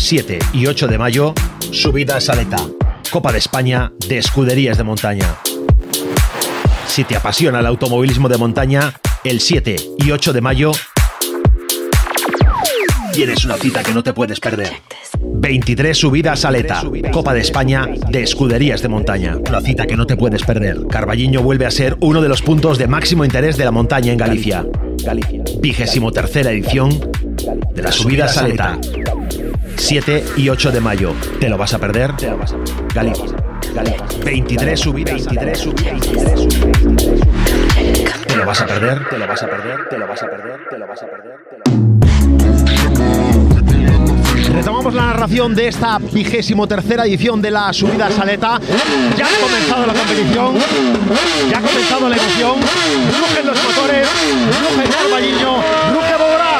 7 y 8 de mayo, subida a Saleta, Copa de España de Escuderías de Montaña. Si te apasiona el automovilismo de montaña, el 7 y 8 de mayo tienes una cita que no te puedes perder. 23 subidas a Leta, Copa de España de Escuderías de Montaña. Una cita que no te puedes perder. Carballiño vuelve a ser uno de los puntos de máximo interés de la montaña en Galicia. Vigésimo tercera edición de la subida Saleta. 7 y 8 de mayo. ¿Te lo vas a perder? Galicia. 23 subidas. 23 subidas. ¿Te lo vas a perder? ¿Te lo vas a perder? ¿Te lo vas a perder? ¿Te lo vas a perder? ¿Te lo Retomamos la narración de esta vigésimo tercera edición de la subida a Saleta. Ya ha comenzado la competición, ya ha comenzado la emoción. Rugen los motores, ruge el Carballiño, ruge Boras.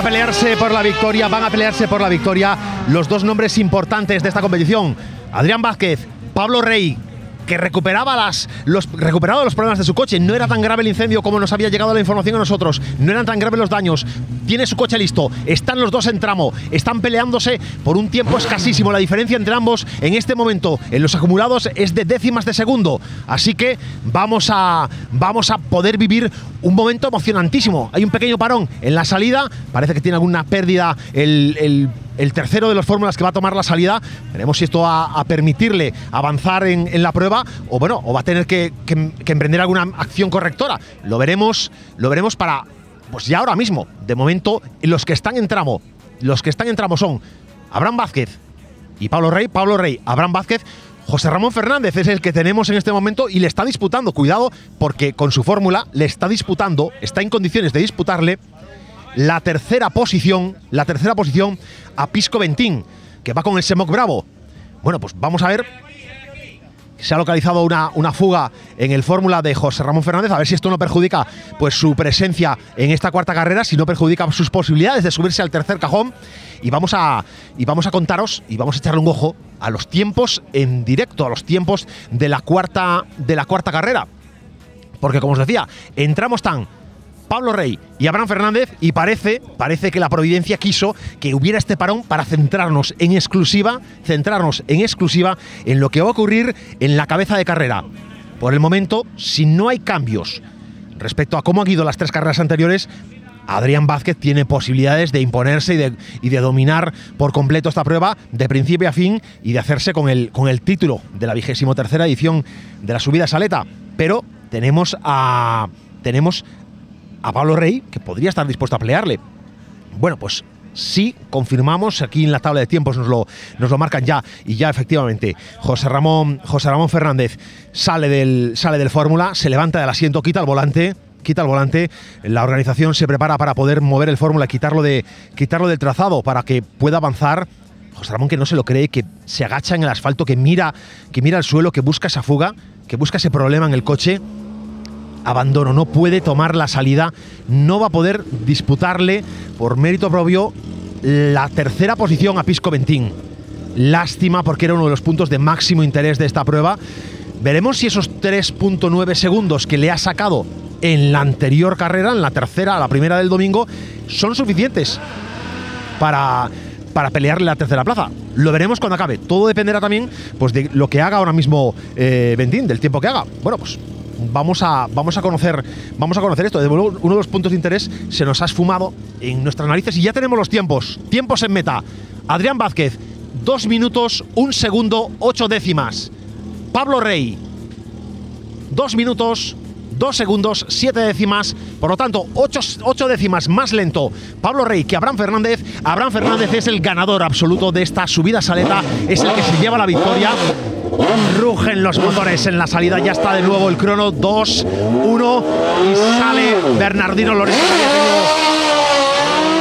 A pelearse por la victoria, van a pelearse por la victoria los dos nombres importantes de esta competición. Adrián Vázquez, Pablo Rey, que recuperaba las, los, los problemas de su coche. No era tan grave el incendio como nos había llegado la información a nosotros. No eran tan graves los daños. Tiene su coche listo. Están los dos en tramo. Están peleándose por un tiempo escasísimo. La diferencia entre ambos en este momento en los acumulados es de décimas de segundo. Así que vamos a, vamos a poder vivir un momento emocionantísimo. Hay un pequeño parón en la salida. Parece que tiene alguna pérdida el tercero de los fórmulas que va a tomar la salida. Veremos si esto va a permitirle avanzar en, la prueba o bueno, o va a tener que, emprender alguna acción correctora. Lo veremos, lo veremos para, pues ya ahora mismo. De momento, los que están en tramo, los que están en tramo son Abraham Vázquez y Pablo Rey. Pablo Rey, Abraham Vázquez. José Ramón Fernández es el que tenemos en este momento y le está disputando. Cuidado, porque con su fórmula le está disputando, está en condiciones de disputarle la tercera posición, la tercera posición a Pisco Ventín, que va con el Semoc Bravo. Bueno, pues vamos a ver. Se ha localizado una, una fuga en el fórmula de José Ramón Fernández, a ver si esto no perjudica pues, su presencia en esta cuarta carrera, si no perjudica sus posibilidades de subirse al tercer cajón. Y vamos a, y vamos a contaros y vamos a echarle un ojo a los tiempos en directo, a los tiempos de la cuarta, de la cuarta carrera. Porque como os decía, entramos tan Pablo Rey y Abraham Fernández y parece, parece que la providencia quiso que hubiera este parón para centrarnos en exclusiva, centrarnos en exclusiva en lo que va a ocurrir en la cabeza de carrera. Por el momento, si no hay cambios respecto a cómo han ido las tres carreras anteriores, Adrián Vázquez tiene posibilidades de imponerse y de, dominar por completo esta prueba de principio a fin y de hacerse con el, con el título de la vigésimo tercera edición de la subida Saleta. Pero tenemos a, tenemos a Pablo Rey, que podría estar dispuesto a pelearle. Bueno, pues sí, confirmamos, aquí en la tabla de tiempos nos lo, nos lo marcan ya, y ya efectivamente, José Ramón, José Ramón Fernández sale del, sale del Fórmula, se levanta del asiento, quita el volante, quita el volante, la organización se prepara para poder mover el Fórmula, quitarlo, de, quitarlo del trazado para que pueda avanzar. José Ramón que no se lo cree, que se agacha en el asfalto, que mira, que mira el suelo, que busca esa fuga, que busca ese problema en el coche abandono, no puede tomar la salida, no va a poder disputarle por mérito propio la tercera posición a Pisco Ventín. Lástima porque era uno de los puntos de máximo interés de esta prueba. Veremos si esos 3.9 segundos que le ha sacado en la anterior carrera, en la tercera, la primera del domingo, son suficientes para, para pelearle la tercera plaza. Lo veremos cuando acabe. Todo dependerá también pues, de lo que haga ahora mismo eh, Ventín, del tiempo que haga. Bueno, pues vamos a, vamos a conocer vamos a conocer esto. De uno de los puntos de interés se nos ha esfumado en nuestras narices y ya tenemos los tiempos. Tiempos en meta. Adrián Vázquez, dos minutos, un segundo, ocho décimas. Pablo Rey, dos minutos, dos segundos, siete décimas. Por lo tanto, ocho, ocho, décimas más lento Pablo Rey que Abraham Fernández. Abraham Fernández es el ganador absoluto de esta subida saleta, es el que se lleva la victoria. Rugen los motores en la salida. Ya está de nuevo el crono. 2, 1. Y sale Bernardino Lorenzo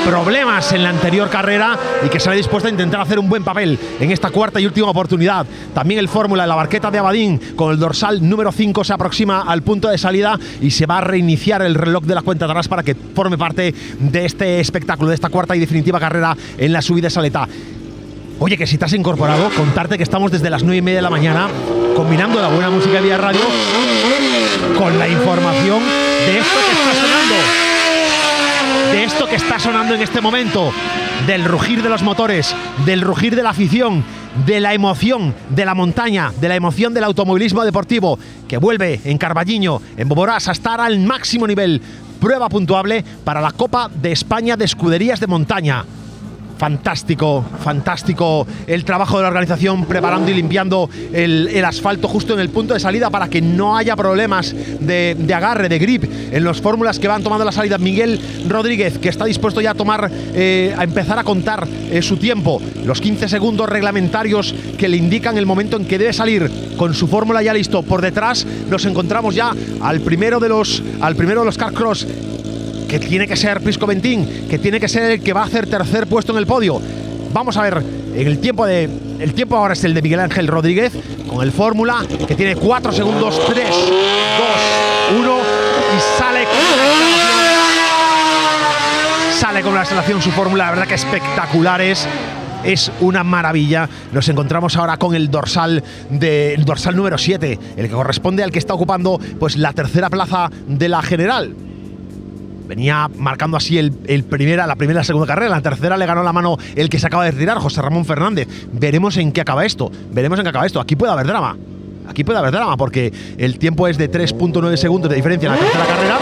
problemas en la anterior carrera y que sale dispuesto a intentar hacer un buen papel en esta cuarta y última oportunidad. También el Fórmula de la barqueta de Abadín con el dorsal número 5 se aproxima al punto de salida y se va a reiniciar el reloj de la cuenta atrás para que forme parte de este espectáculo, de esta cuarta y definitiva carrera en la subida saleta. Oye, que si te has incorporado, contarte que estamos desde las 9 y media de la mañana combinando la buena música vía radio con la información de esto que está sonando. esto que está sonando en este momento, del rugir de los motores, del rugir de la afición, de la emoción de la montaña, de la emoción del automovilismo deportivo, que vuelve en Carballiño, en Boborás, a estar al máximo nivel. Prueba puntuable para la Copa de España de Escuderías de Montaña. Fantástico, fantástico el trabajo de la organización preparando y limpiando el, asfalto justo en el punto de salida para que no haya problemas de, agarre, de grip en los fórmulas que van tomando la salida. Miguel Rodríguez, que está dispuesto ya a tomar, eh, a empezar a contar eh, su tiempo, los 15 segundos reglamentarios que le indican el momento en que debe salir con su fórmula ya listo. Por detrás nos encontramos ya al primero de los, al primero de los car cross que tiene que ser Prisco Ventín, que tiene que ser el que va a hacer tercer puesto en el podio. Vamos a ver, el tiempo de. El tiempo ahora es el de Miguel Ángel Rodríguez, con el Fórmula, que tiene 4 segundos, 3, 2, 1, y sale con Sale con la instalación su fórmula, la verdad que espectaculares es una maravilla. Nos encontramos ahora con el dorsal de dorsal número 7, el que corresponde al que está ocupando pues la tercera plaza de la general venía marcando así el, primera, la primera y la segunda carrera. La tercera le ganó la mano el que se acaba de retirar, José Ramón Fernández. Veremos en qué acaba esto. Veremos en qué acaba esto. Aquí puede haber drama. Aquí puede haber drama porque el tiempo es de 3.9 segundos de diferencia en la tercera carrera.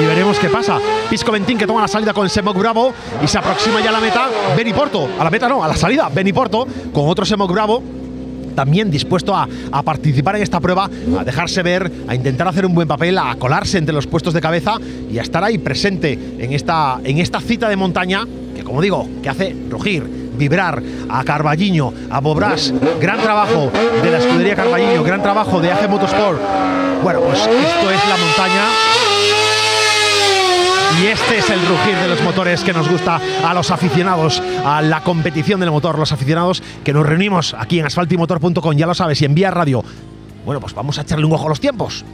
Y veremos qué pasa. Pisco Ventín que toma la salida con Semok Bravo y se aproxima ya a la meta. Beni Porto, a la meta no, a la salida. Beni Porto con otro Semok Bravo también dispuesto a, participar en esta prueba, a dejarse ver, a intentar hacer un buen papel, a colarse entre los puestos de cabeza y a estar ahí presente en esta, en esta cita de montaña que, como digo, que hace rugir, vibrar a Carballiño, a Bobras. Gran trabajo de la escudería Carballiño, gran trabajo de AG Motorsport. Bueno, pues esto es la montaña y este es el rugir de los motores que nos gusta a los aficionados a la competición del motor, los aficionados que nos reunimos aquí en asfaltimotor.com, ya lo sabes, y en Vía Radio. Bueno, pues vamos a echarle un ojo a los tiempos.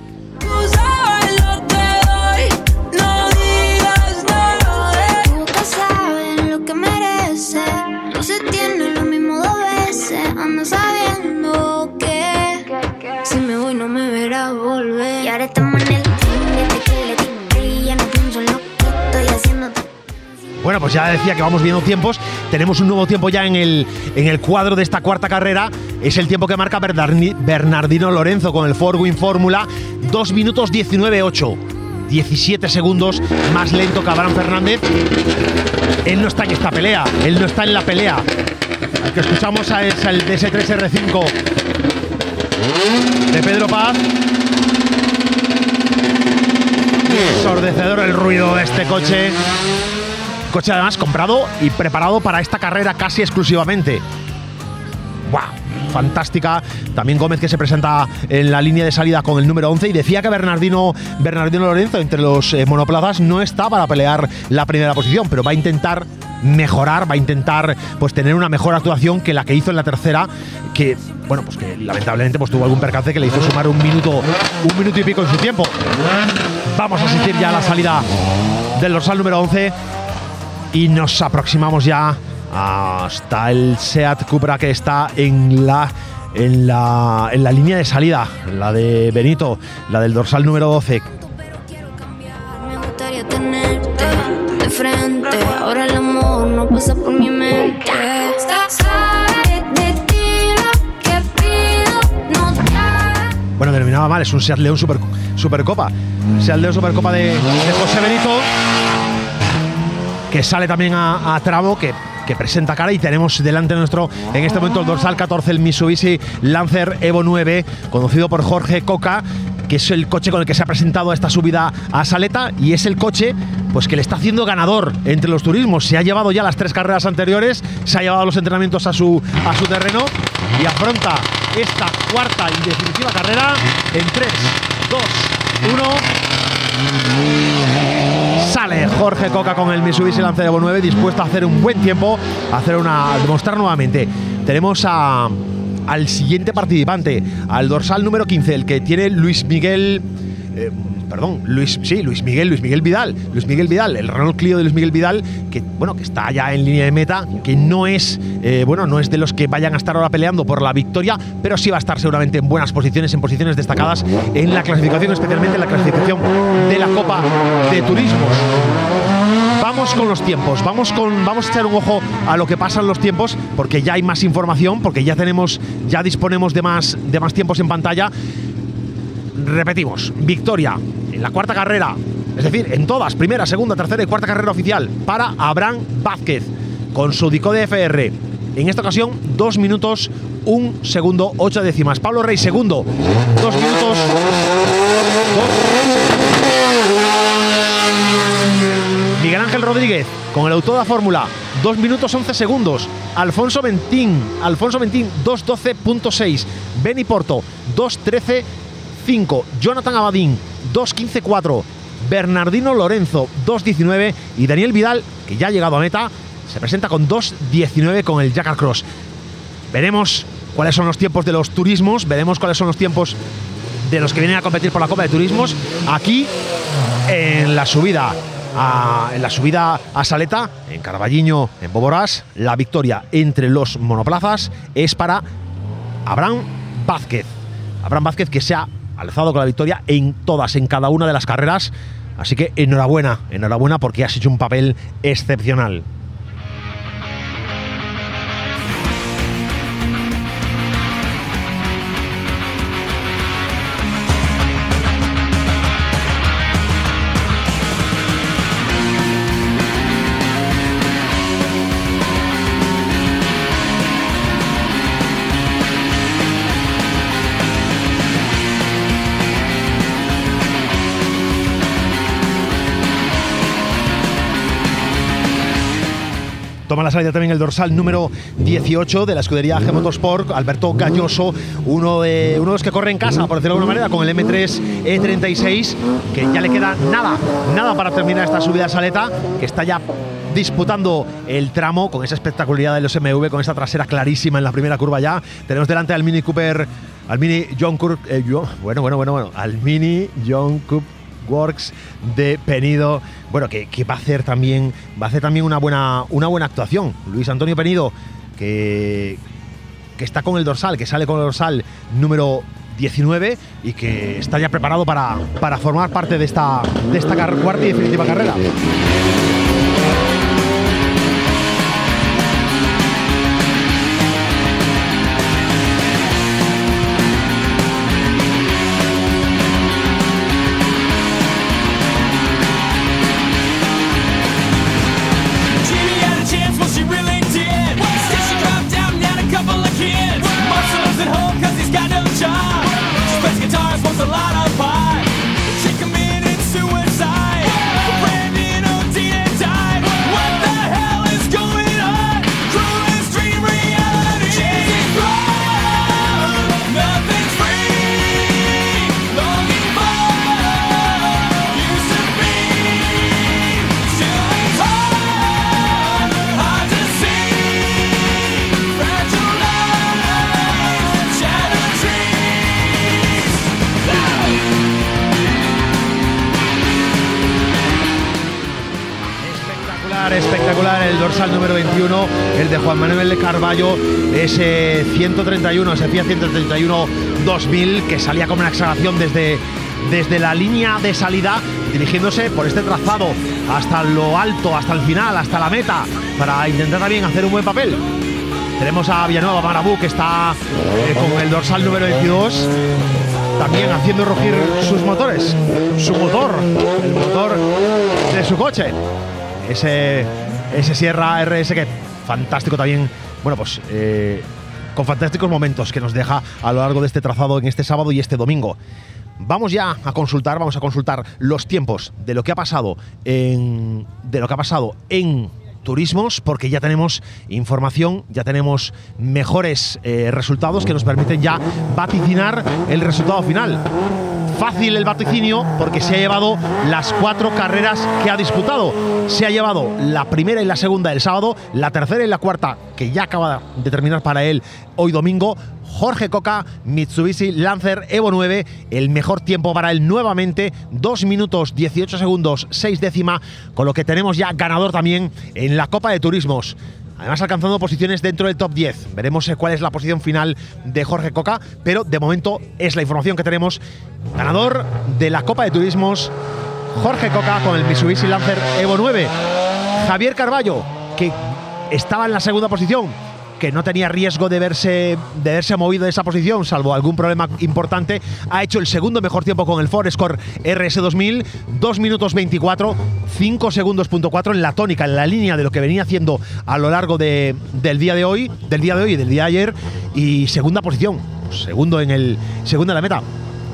Bueno, pues ya decía que vamos viendo tiempos. Tenemos un nuevo tiempo ya en el, en el cuadro de esta cuarta carrera. Es el tiempo que marca Bernardino Lorenzo con el Ford Win Fórmula. 2 minutos 19.8. 17 segundos más lento que Abraham Fernández. Él no está en esta pelea. Él no está en la pelea. El que escuchamos es el DS3R5 de Pedro Paz. Sordecedor el ruido de este coche. Coche además comprado y preparado para esta carrera casi exclusivamente. ¡Wow! Fantástica. También Gómez que se presenta en la línea de salida con el número 11 y decía que Bernardino, Bernardino Lorenzo entre los eh, monoplazas no está para pelear la primera posición, pero va a intentar mejorar, va a intentar pues tener una mejor actuación que la que hizo en la tercera, que bueno, pues que lamentablemente pues tuvo algún percance que le hizo sumar un minuto, un minuto y pico en su tiempo. Vamos a asistir ya a la salida del dorsal número 11 y nos aproximamos ya hasta el Seat Cupra que está en la en la, en la línea de salida, la de Benito, la del dorsal número 12. Bueno, terminaba mal, es un Seat León Super, Supercopa. Seat León Supercopa de, de José Benito que sale también a, tramo, que que presenta cara y tenemos delante nuestro en este momento el dorsal 14, el Mitsubishi Lancer Evo 9, conocido por Jorge Coca, que es el coche con el que se ha presentado esta subida a Saleta y es el coche pues que le está haciendo ganador entre los turismos. Se ha llevado ya las tres carreras anteriores, se ha llevado los entrenamientos a su, a su terreno y afronta esta cuarta y definitiva carrera en 3, 2, 1. Jorge Coca con el Mitsubishi Lancer Evo 9 dispuesto a hacer un buen tiempo, a hacer una demostrar nuevamente. Tenemos al siguiente participante, al dorsal número 15, el que tiene Luis Miguel eh, perdón, Luis, sí, Luis Miguel, Luis Miguel Vidal, Luis Miguel Vidal, el Renault Clio de Luis Miguel Vidal, que bueno, que está ya en línea de meta, que no es, eh, bueno, no es de los que vayan a estar ahora peleando por la victoria, pero sí va a estar seguramente en buenas posiciones, en posiciones destacadas en la clasificación, especialmente en la clasificación de la Copa de Turismos. vamos con los tiempos. Vamos, con, vamos a echar un ojo a lo que pasa en los tiempos, porque ya hay más información, porque ya tenemos, ya disponemos de más, de más tiempos en pantalla. Repetimos, victoria la cuarta carrera, es decir, en todas, primera, segunda, tercera y cuarta carrera oficial, para Abraham Vázquez, con su Dico de FR. En esta ocasión, dos minutos, un segundo, ocho décimas. Pablo Rey, segundo, dos minutos. Miguel Ángel Rodríguez con el auto de la Fórmula, 2 minutos 11 segundos. Alfonso Ventín, Alfonso Ventín, 2.12.6. Benny Porto, 2.13.5. Jonathan Abadín, 2.15.4. Bernardino Lorenzo, 2.19. Y Daniel Vidal, que ya ha llegado a meta, se presenta con 2.19 con el Jack Cross. Veremos cuáles son los tiempos de los turismos, veremos cuáles son los tiempos de los que vienen a competir por la Copa de Turismos. Aquí, en la subida en la subida a Saleta, en Carballiño, en Boborás, la victoria entre los monoplazas es para Abraham Vázquez. Abraham Vázquez que se alzado con la victoria en todas, en cada una de las carreras. Así que enhorabuena, enhorabuena porque has hecho un papel excepcional. La salida también el dorsal número 18 de la escudería G Motorsport, Alberto Galloso, uno de, uno de los que corre en casa, por decirlo de alguna manera, con el M3 E36, que ya le queda nada, nada para terminar esta subida a Saleta, que está ya disputando el tramo con esa espectacularidad de los MV, con esa trasera clarísima en la primera curva ya. Tenemos delante al Mini Cooper, al Mini John Cooper, eh, bueno, bueno, bueno, bueno, al Mini John Cooper Works de Penido. Bueno, que, va a hacer también, va a hacer también una buena, una buena actuación. Luis Antonio Penido, que, que está con el dorsal, que sale con el dorsal número 19 y que está ya preparado para, para formar parte de esta, de esta cuarta y definitiva carrera. Al número 21, el de Juan Manuel de Carballo, ese 131, ese Fiat 131 2000 que salía como una exhalación desde, desde la línea de salida, dirigiéndose por este trazado hasta lo alto, hasta el final, hasta la meta, para intentar también hacer un buen papel. Tenemos a Villanueva Marabú que está eh, con el dorsal número 22, también haciendo rugir sus motores, su motor, el motor de su coche. Ese ese Sierra RS que fantástico también, bueno, pues eh, con fantásticos momentos que nos deja a lo largo de este trazado en este sábado y este domingo. Vamos ya a consultar, vamos a consultar los tiempos de lo que ha pasado en, de lo que ha pasado en turismos porque ya tenemos información, ya tenemos mejores eh, resultados que nos permiten ya vaticinar el resultado final fácil el vaticinio porque se ha llevado las cuatro carreras que ha disputado. Se ha llevado la primera y la segunda del sábado, la tercera y la cuarta que ya acaba de terminar para él hoy domingo. Jorge Coca, Mitsubishi Lancer Evo 9, el mejor tiempo para él nuevamente, 2 minutos 18 segundos 6 décima, con lo que tenemos ya ganador también en la Copa de Turismos además alcanzando posiciones dentro del top 10. Veremos eh, cuál es la posición final de Jorge Coca, pero de momento es la información que tenemos. Ganador de la Copa de Turismos, Jorge Coca con el Mitsubishi Lancer Evo 9. Javier Carballo, que estaba en la segunda posición, que no tenía riesgo de verse, de verse movido de esa posición, salvo algún problema importante, ha hecho el segundo mejor tiempo con el Ford Score RS2000, 2 minutos 24, 5 segundos punto 4 en la tónica, en la línea de lo que venía haciendo a lo largo de, del día de hoy, del día de hoy y del día de ayer, y segunda posición, segundo en el segundo en la meta.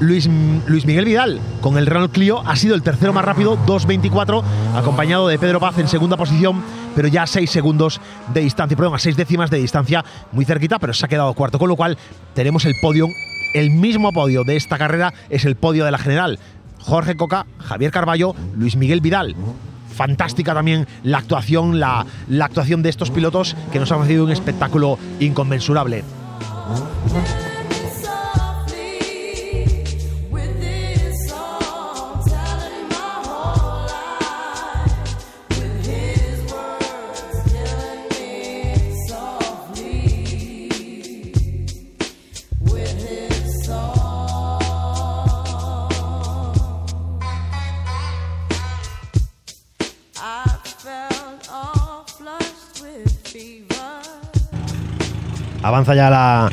Luis, Luis, Miguel Vidal con el Renault Clio ha sido el tercero más rápido, 2.24, acompañado de Pedro Paz en segunda posición pero ya a 6 segundos de distancia, perdón, a 6 décimas de distancia, muy cerquita, pero se ha quedado cuarto, con lo cual tenemos el podio, el mismo podio de esta carrera es el podio de la general. Jorge Coca, Javier Carballo, Luis Miguel Vidal. Fantástica también la actuación, la, la actuación de estos pilotos que nos han ofrecido un espectáculo inconmensurable. Avanza ya la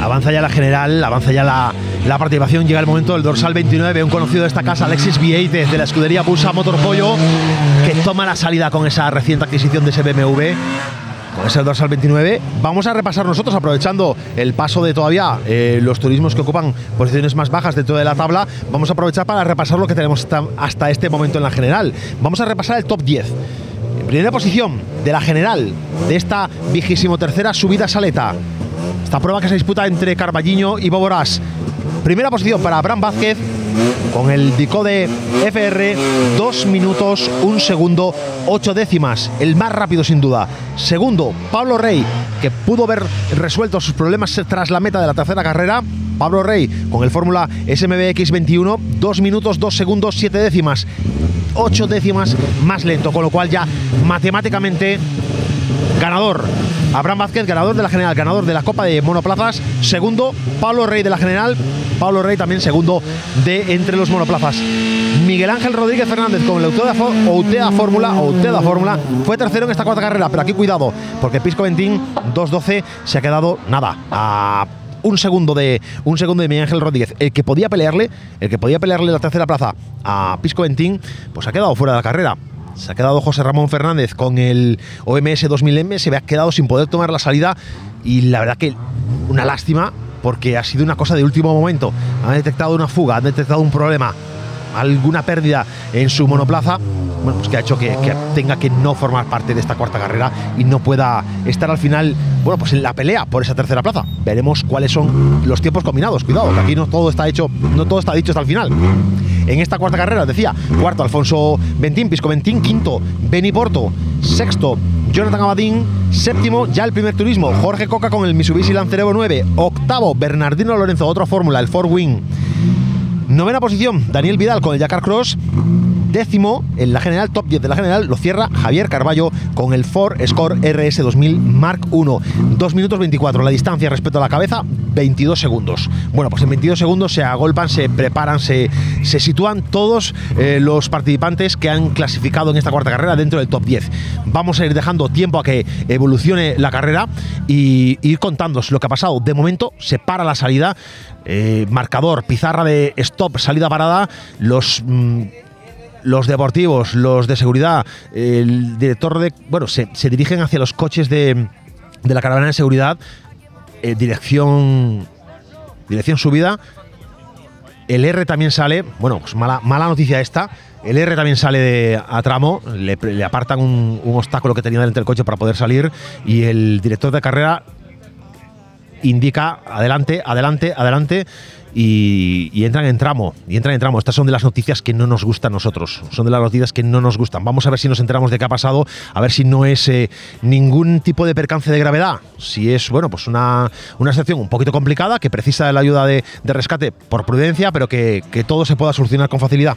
avanza ya la general, avanza ya la, participación, llega el momento del dorsal 29, un conocido de esta casa, Alexis Vieite, de la escudería Busa Motor Pollo, que toma la salida con esa reciente adquisición de ese BMW. Con ese dorsal 29, vamos a repasar nosotros, aprovechando el paso de todavía eh, los turismos que ocupan posiciones más bajas dentro de la tabla, vamos a aprovechar para repasar lo que tenemos hasta este momento en la general. Vamos a repasar el top 10. Primera posición de la general de esta vigésimo tercera subida saleta. Esta prueba que se disputa entre Carballiño y Boborás. Primera posición para Abraham Vázquez con el de FR 2 minutos, 1 segundo, 8 décimas, el más rápido sin duda. Segundo, Pablo Rey, que pudo ver resuelto sus problemas tras la meta de la tercera carrera. Pablo Rey con el Fórmula SMBX 21, 2 minutos, 2 segundos, 7 décimas. 8 décimas más lento, con lo cual ya matemáticamente ganador. Abraham Vázquez, ganador de la general, ganador de la Copa de Monoplazas. Segundo, Pablo Rey de la general. Pablo Rey también segundo de entre los monoplazas. Miguel Ángel Rodríguez Fernández con el Outea Fórmula, Outea Fórmula, fue tercero en esta cuarta carrera, pero aquí cuidado, porque Pisco Ventín 2.12 se ha quedado nada un segundo de un segundo de Miguel Ángel Rodríguez, el que podía pelearle, el que podía pelearle la tercera plaza a Pisco Ventín, pues ha quedado fuera de la carrera. Se ha quedado José Ramón Fernández con el OMS 2000M, se ha quedado sin poder tomar la salida y la verdad que una lástima porque ha sido una cosa de último momento. Han detectado una fuga, han detectado un problema, alguna pérdida en su monoplaza bueno, pues que ha hecho que, tenga que no formar parte de esta cuarta carrera y no pueda estar al final, bueno, pues en la pelea por esa tercera plaza. Veremos cuáles son los tiempos combinados. Cuidado, que aquí no todo está hecho, no todo está dicho hasta el final. En esta cuarta carrera, decía, cuarto Alfonso Ventín, Pisco Ventín, quinto Beni Porto, sexto Jonathan Abadín, séptimo ya el primer turismo, Jorge Coca con el Mitsubishi Lancer Evo 9, octavo Bernardino Lorenzo, otra fórmula, el Ford Wing. Novena posición, Daniel Vidal con el Jakar Cross décimo en la general, top 10 de la general, lo cierra Javier Carballo con el Ford Score RS 2000 Mark 1. 2 minutos 24 la distancia respecto a la cabeza, 22 segundos. Bueno, pues en 22 segundos se agolpan, se preparan, se, se sitúan todos eh, los participantes que han clasificado en esta cuarta carrera dentro del top 10. Vamos a ir dejando tiempo a que evolucione la carrera y ir contándos lo que ha pasado. De momento se para la salida. Eh, marcador, pizarra de stop, salida parada, los mm, los deportivos, los de seguridad, el director de. Bueno, se, dirigen hacia los coches de, de la caravana de seguridad, eh, dirección. Dirección subida. El R también sale, bueno, pues mala, mala noticia esta. El R también sale de, a tramo, le, apartan un, un, obstáculo que tenía delante del coche para poder salir y el director de carrera indica adelante, adelante, adelante y, entran en tramo, y entran en. Estas son de las noticias que no nos gustan a nosotros, son de las noticias que no nos gustan. Vamos a ver si nos enteramos de qué ha pasado, a ver si no es eh, ningún tipo de percance de gravedad, si es, bueno, pues una, una situación un poquito complicada, que precisa de la ayuda de, rescate por prudencia, pero que todo se pueda solucionar con facilidad.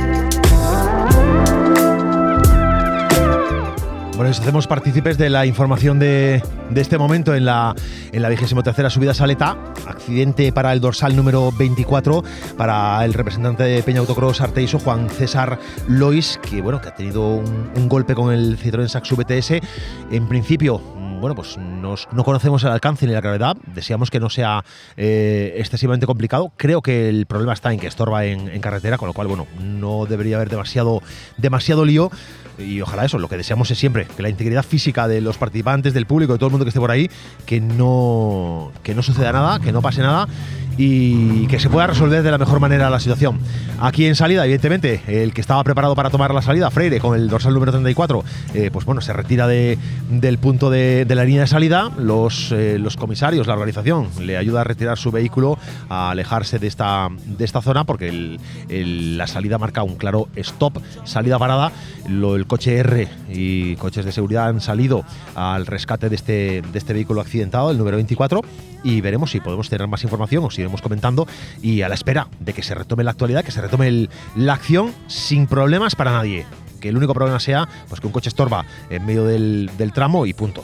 Hacemos partícipes de la información de, este momento en la, en la vigésimo tercera subida Saleta. Accidente para el dorsal número 24 para el representante de Peña Autocross Arteiso, Juan César Lois, que bueno, que ha tenido un, golpe con el Citroën Saxo VTS. En principio, mm, bueno, pues no conocemos el alcance ni la gravedad. Deseamos que no sea eh, excesivamente complicado. Creo que el problema está en que estorba en, en carretera, con lo cual, bueno, no debería haber demasiado, demasiado lío. Y ojalá eso, lo que deseamos es siempre que la integridad física de los participantes, del público, de todo el mundo que esté por ahí, que no, que no suceda nada, que no pase nada y que se pueda resolver de la mejor manera la situación. Aquí en salida, evidentemente, el que estaba preparado para tomar la salida, Freire, con el dorsal número 34, eh, pues bueno, se retira de- del punto de, la línea de salida. Los, eh, los comisarios, la organización, le ayuda a retirar su vehículo, a alejarse de esta, de esta zona, porque la salida marca un claro stop, salida parada. El coche R y coches de seguridad han salido al rescate de este, de este vehículo accidentado, el número 24, y veremos si podemos tener más información o si iremos comentando y a la espera de que se retome la actualidad, que se retome la acción sin problemas para nadie. Que el único problema sea pues, que un coche estorba en medio del tramo y punto.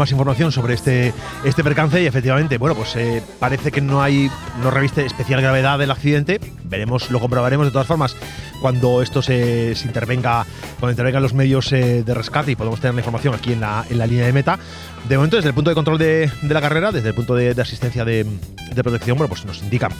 Más información sobre este, este percance y efectivamente, bueno, pues eh, parece que no hay, no reviste especial gravedad del accidente. Veremos, lo comprobaremos de todas formas cuando esto se, intervenga, cuando intervengan los medios eh, de rescate y podemos tener la información aquí en la, en la línea de meta. De momento, desde el punto de control de, la carrera, desde el punto de, de asistencia de, de protección, bueno, pues nos indican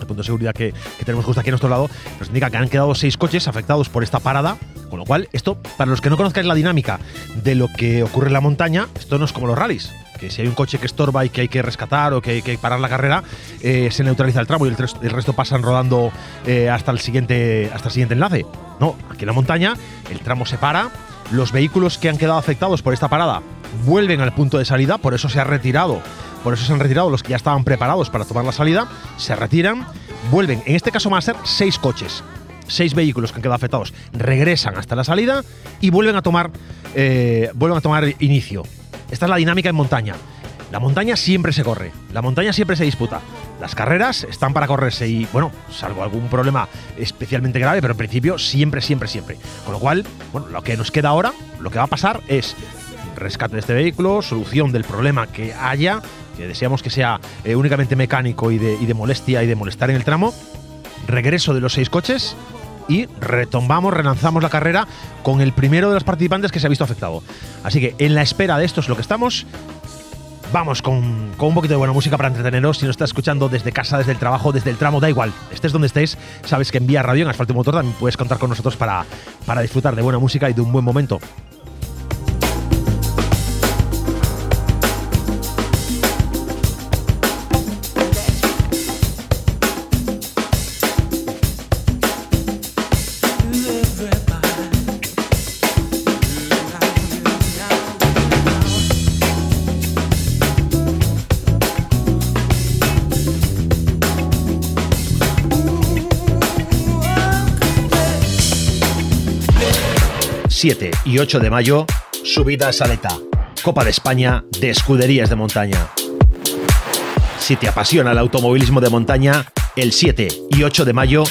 el punto de seguridad que, que tenemos justo aquí a nuestro lado, nos indica que han quedado seis coches afectados por esta parada. Con lo cual, esto, para los que no conozcáis la dinámica de lo que ocurre en la montaña, esto no es como los rallies. Que si hay un coche que estorba y que hay que rescatar o que hay que parar la carrera, eh, se neutraliza el tramo y el, resto pasan rodando eh, hasta, el siguiente, hasta el siguiente enlace. No, aquí en la montaña el tramo se para, los vehículos que han quedado afectados por esta parada vuelven al punto de salida, por eso se ha retirado por eso se han retirado los que ya estaban preparados para tomar la salida, se retiran, vuelven, en este caso van a ser seis coches, seis vehículos que han quedado afectados, regresan hasta la salida y vuelven a tomar, eh, vuelven a tomar inicio. Esta es la dinámica en montaña. La montaña siempre se corre, la montaña siempre se disputa. Las carreras están para correrse y, bueno, salvo algún problema especialmente grave, pero en principio siempre, siempre, siempre. Con lo cual, bueno, lo que nos queda ahora, lo que va a pasar es rescate de este vehículo, solución del problema que haya, que deseamos que sea eh, únicamente mecánico y de, y de molestia y de molestar en el tramo, regreso de los seis coches y retomamos, relanzamos la carrera con el primero de los participantes que se ha visto afectado. Así que en la espera de esto es lo que estamos. Vamos con, con un poquito de buena música para entreteneros. Si nos estás escuchando desde casa, desde el trabajo, desde el tramo, da igual. Estés donde estés, sabes que en Vía Radio, en Asfalto y Motor, también puedes contar con nosotros para, para disfrutar de buena música y de un buen momento. 7 y 8 de mayo, subida a Saleta, Copa de España de Escuderías de Montaña. Si te apasiona el automovilismo de montaña, el 7 y 8 de mayo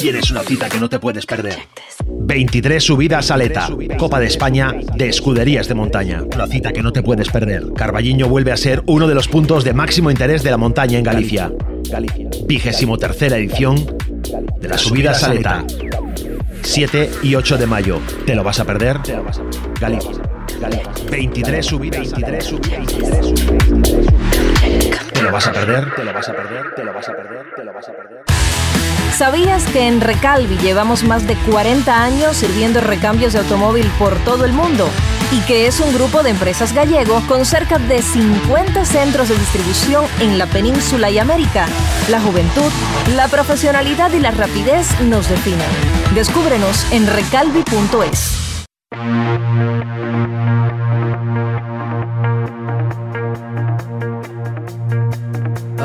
tienes una cita que no te puedes perder. 23 subidas a Saleta, Copa de España de Escuderías de Montaña. Una cita que no te puedes perder. Carballiño vuelve a ser uno de los puntos de máximo interés de la montaña en Galicia. Vigésimo tercera edición de la subida a. 7 y 8 de mayo. ¿Te lo vas a perder? Galicia. 23 subidas. 23 subidas. ¿Te lo vas a perder? ¿Te lo vas a perder? ¿Te lo vas a perder? ¿Te lo vas a perder? ¿Sabías que en Recalvi llevamos más de 40 años sirviendo recambios de automóvil por todo el mundo? Y que es un grupo de empresas gallego con cerca de 50 centros de distribución en la península y América. La juventud, la profesionalidad y la rapidez nos definen. Descúbrenos en recalvi.es.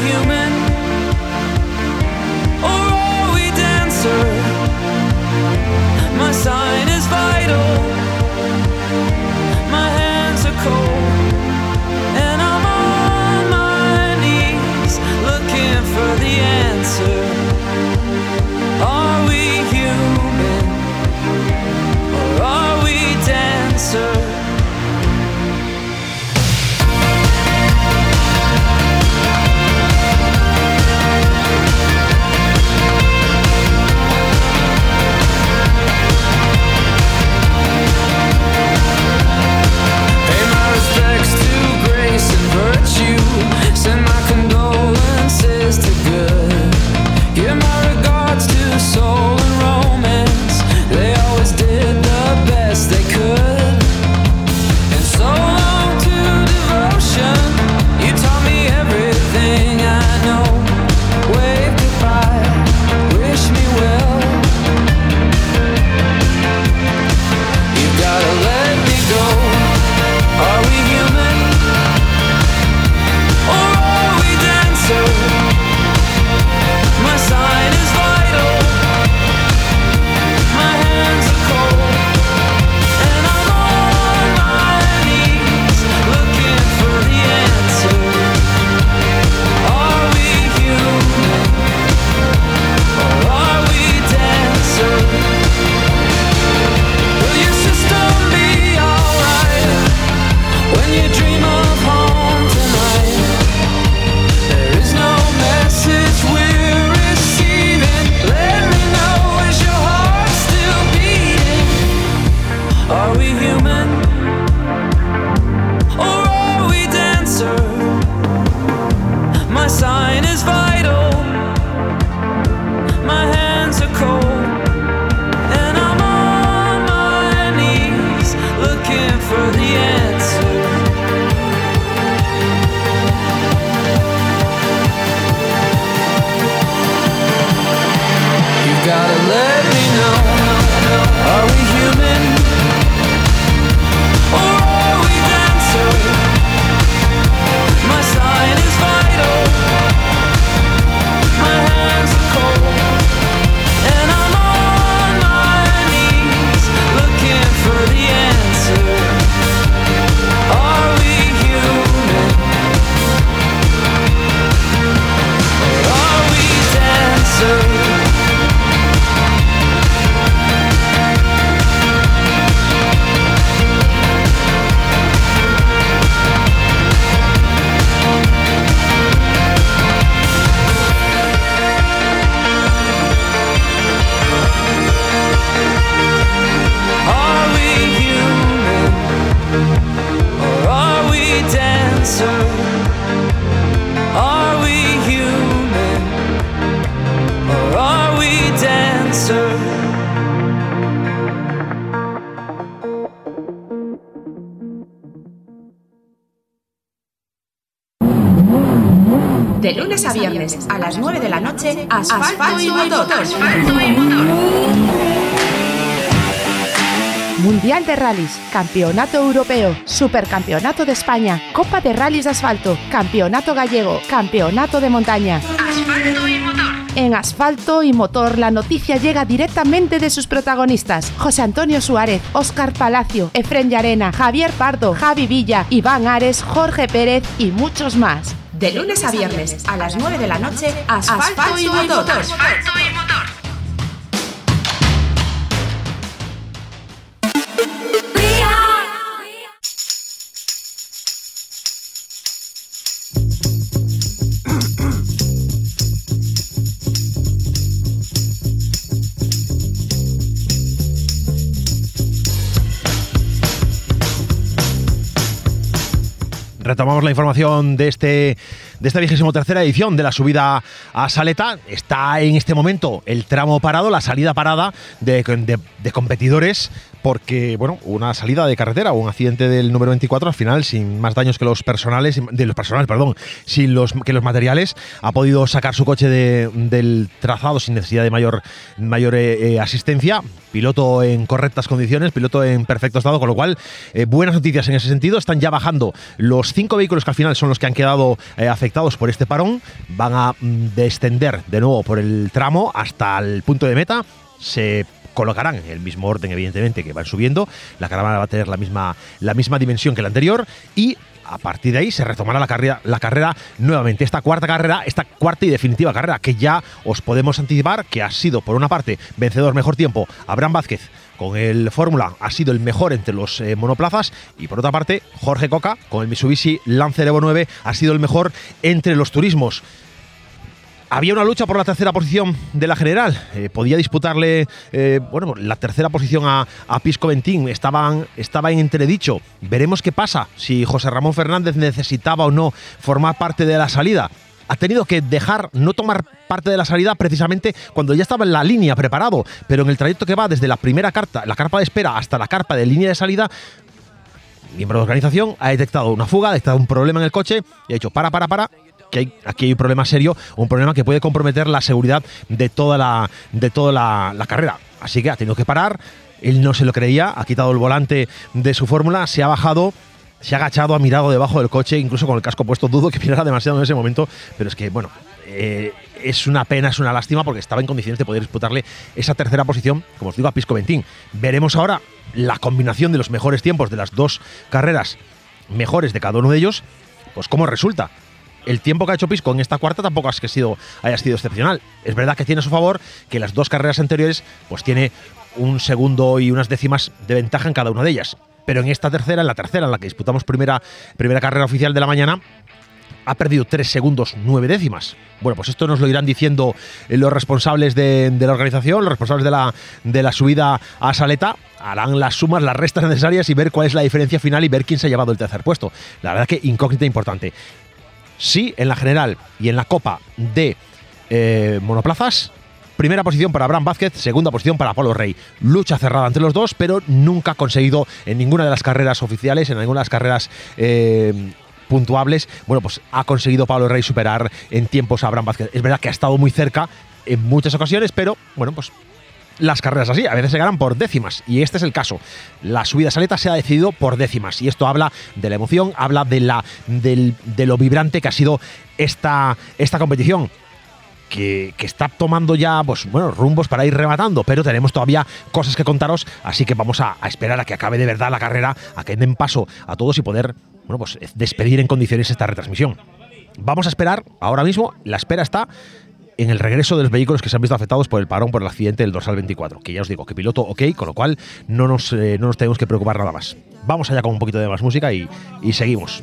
human De lunes a viernes a las 9 de la noche, Asfalto, y motor. Mundial de Rallys, Campeonato Europeo, Supercampeonato de España, Copa de Rallys de Asfalto, Campeonato Gallego, Campeonato de Montaña. Asfalto y motor. En Asfalto y Motor la noticia llega directamente de sus protagonistas, José Antonio Suárez, Óscar Palacio, Efren Llarena, Javier Pardo, Javi Villa, Iván Ares, Jorge Pérez y muchos más. De lunes a viernes a las 9 de la noche, Asfalto, y motor. Asfalto y motor. Retomamos la información de este de esta vigésimo tercera edición de la subida a Saleta. Está en este momento el tramo parado, la salida parada de, de- competidores, porque, bueno, una salida de carretera o un accidente del número 24, al final, sin más daños que los personales, de los personales, perdón, sin los que los materiales, ha podido sacar su coche de- del trazado sin necesidad de mayor, mayor eh, eh, asistencia. Piloto en correctas condiciones, piloto en perfecto estado, con lo cual, eh, buenas noticias en ese sentido. Están ya bajando los cinco vehículos que al final son los que han quedado eh, afectados por este parón. Van a mm, descender de nuevo por el tramo hasta el punto de meta. Se colocarán en el mismo orden, evidentemente, que van subiendo. La caravana va a tener la misma, la misma dimensión que la anterior y a partir de ahí se retomará la carrera, la carrera nuevamente. Esta cuarta carrera, esta cuarta y definitiva carrera, que ya os podemos anticipar que ha sido, por una parte, vencedor mejor tiempo, Abraham Vázquez. Con el Fórmula ha sido el mejor entre los eh, monoplazas y por otra parte Jorge Coca con el Mitsubishi Lancer Evo 9 ha sido el mejor entre los turismos. Había una lucha por la tercera posición de la general. Eh, podía disputarle eh, bueno, la tercera posición a, Pisco Ventín. Estaban, estaba en entredicho. Veremos qué pasa si José Ramón Fernández necesitaba o no formar parte de la salida. Ha tenido que dejar, no tomar parte de la salida precisamente cuando ya estaba en la línea preparado. Pero en el trayecto que va desde la primera carta, la carpa de espera, hasta la carpa de línea de salida, miembro de organización ha detectado una fuga, ha detectado un problema en el coche y ha dicho para, para, para, que hay- aquí hay un problema serio, un problema que puede comprometer la seguridad de toda la, de toda la, carrera. Así que ha tenido que parar, él no se lo creía, ha quitado el volante de su fórmula, se ha bajado. Se ha agachado, ha mirado debajo del coche, incluso con el casco puesto. Dudo que mirara demasiado en ese momento, pero es que, bueno, eh, es una pena, es una lástima porque estaba en condiciones de poder disputarle esa tercera posición, como os digo, a Pisco Ventín. Veremos ahora la combinación de los mejores tiempos de las dos carreras mejores de cada uno de ellos, pues cómo resulta. El tiempo que ha hecho Pisco en esta cuarta tampoco es que sido, haya sido excepcional. Es verdad que tiene a su favor que las dos carreras anteriores, pues tiene un segundo y unas décimas de ventaja en cada una de ellas. Pero en esta tercera, en la tercera, en la que disputamos primera, primera carrera oficial de la mañana, ha perdido 3 segundos 9 décimas. Bueno, pues esto nos lo irán diciendo eh, los responsables de, de la organización, los responsables de la, de la subida a Saleta. Harán las sumas, las restas necesarias y ver cuál es la diferencia final y ver quién se ha llevado el tercer puesto. La verdad que incógnita importante. Sí, en la general y en la copa de eh, monoplazas, Primera posición para Abraham Vázquez, segunda posición para Pablo Rey. Lucha cerrada entre los dos, pero nunca ha conseguido en ninguna de las carreras oficiales, en ninguna de las carreras eh, puntuables, bueno, pues ha conseguido Pablo Rey superar en tiempos a Abraham Vázquez. Es verdad que ha estado muy cerca en muchas ocasiones, pero bueno, pues las carreras así, a veces se ganan por décimas, y este es el caso. La subida Saleta se ha decidido por décimas, y esto habla de la emoción, habla de, la, del- de lo vibrante que ha sido esta, esta competición. Que, que está tomando ya pues, bueno, rumbos para ir rematando, pero tenemos todavía cosas que contaros, así que vamos a, a esperar a que acabe de verdad la carrera, a que den paso a todos y poder bueno, pues, despedir en condiciones esta retransmisión. Vamos a esperar, ahora mismo, la espera está en el regreso de los vehículos que se han visto afectados por el parón por el accidente del dorsal 24, que ya os digo que piloto ok, con lo cual no nos, eh, no nos tenemos que preocupar nada más. Vamos allá con un poquito de más música y, y seguimos.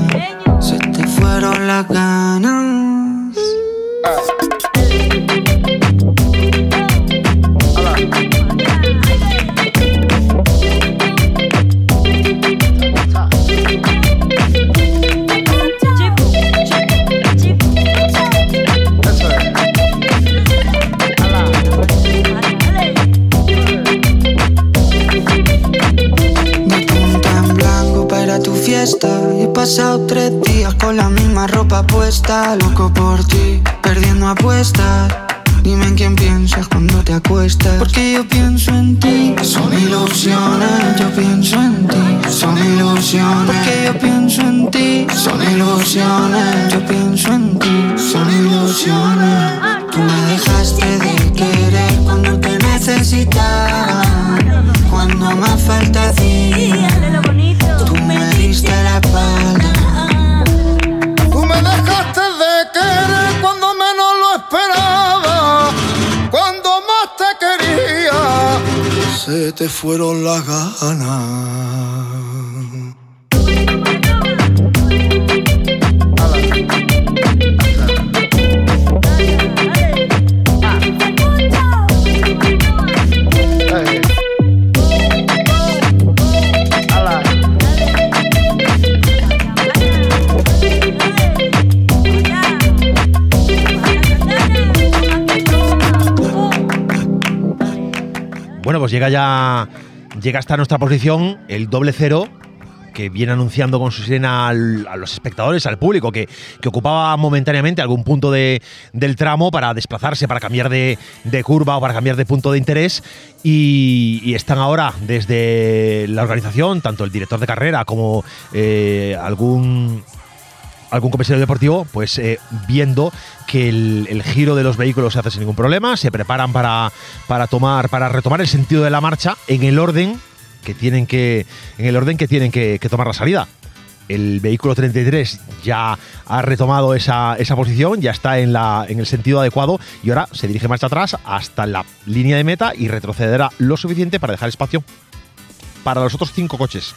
fueron las ganas. Misma ropa puesta. Loco por ti, perdiendo apuestas. Dime en quién piensas cuando te acuestas. Porque yo pienso en ti. Son ilusiones, yo pienso en ti. Son ilusiones. Porque yo pienso en ti. Son ilusiones, yo pienso en ti. Te fueron las ganas. Pues llega ya. Llega hasta nuestra posición el doble cero que viene anunciando con su sirena a los espectadores, al público, que, que ocupaba momentáneamente algún punto de- del tramo para desplazarse, para cambiar de, de curva o para cambiar de punto de interés. Y, y están ahora desde la organización, tanto el director de carrera como eh, algún algún comisario deportivo, pues eh, viendo que el, giro de los vehículos se hace sin ningún problema, se preparan para, para tomar, para retomar el sentido de la marcha en el orden que tienen que, en el orden que tienen que tomar la salida. El vehículo 33 ya ha retomado esa, esa posición, ya está en, la, en el sentido adecuado y ahora se dirige marcha atrás hasta la línea de meta y retrocederá lo suficiente para dejar espacio para los otros cinco coches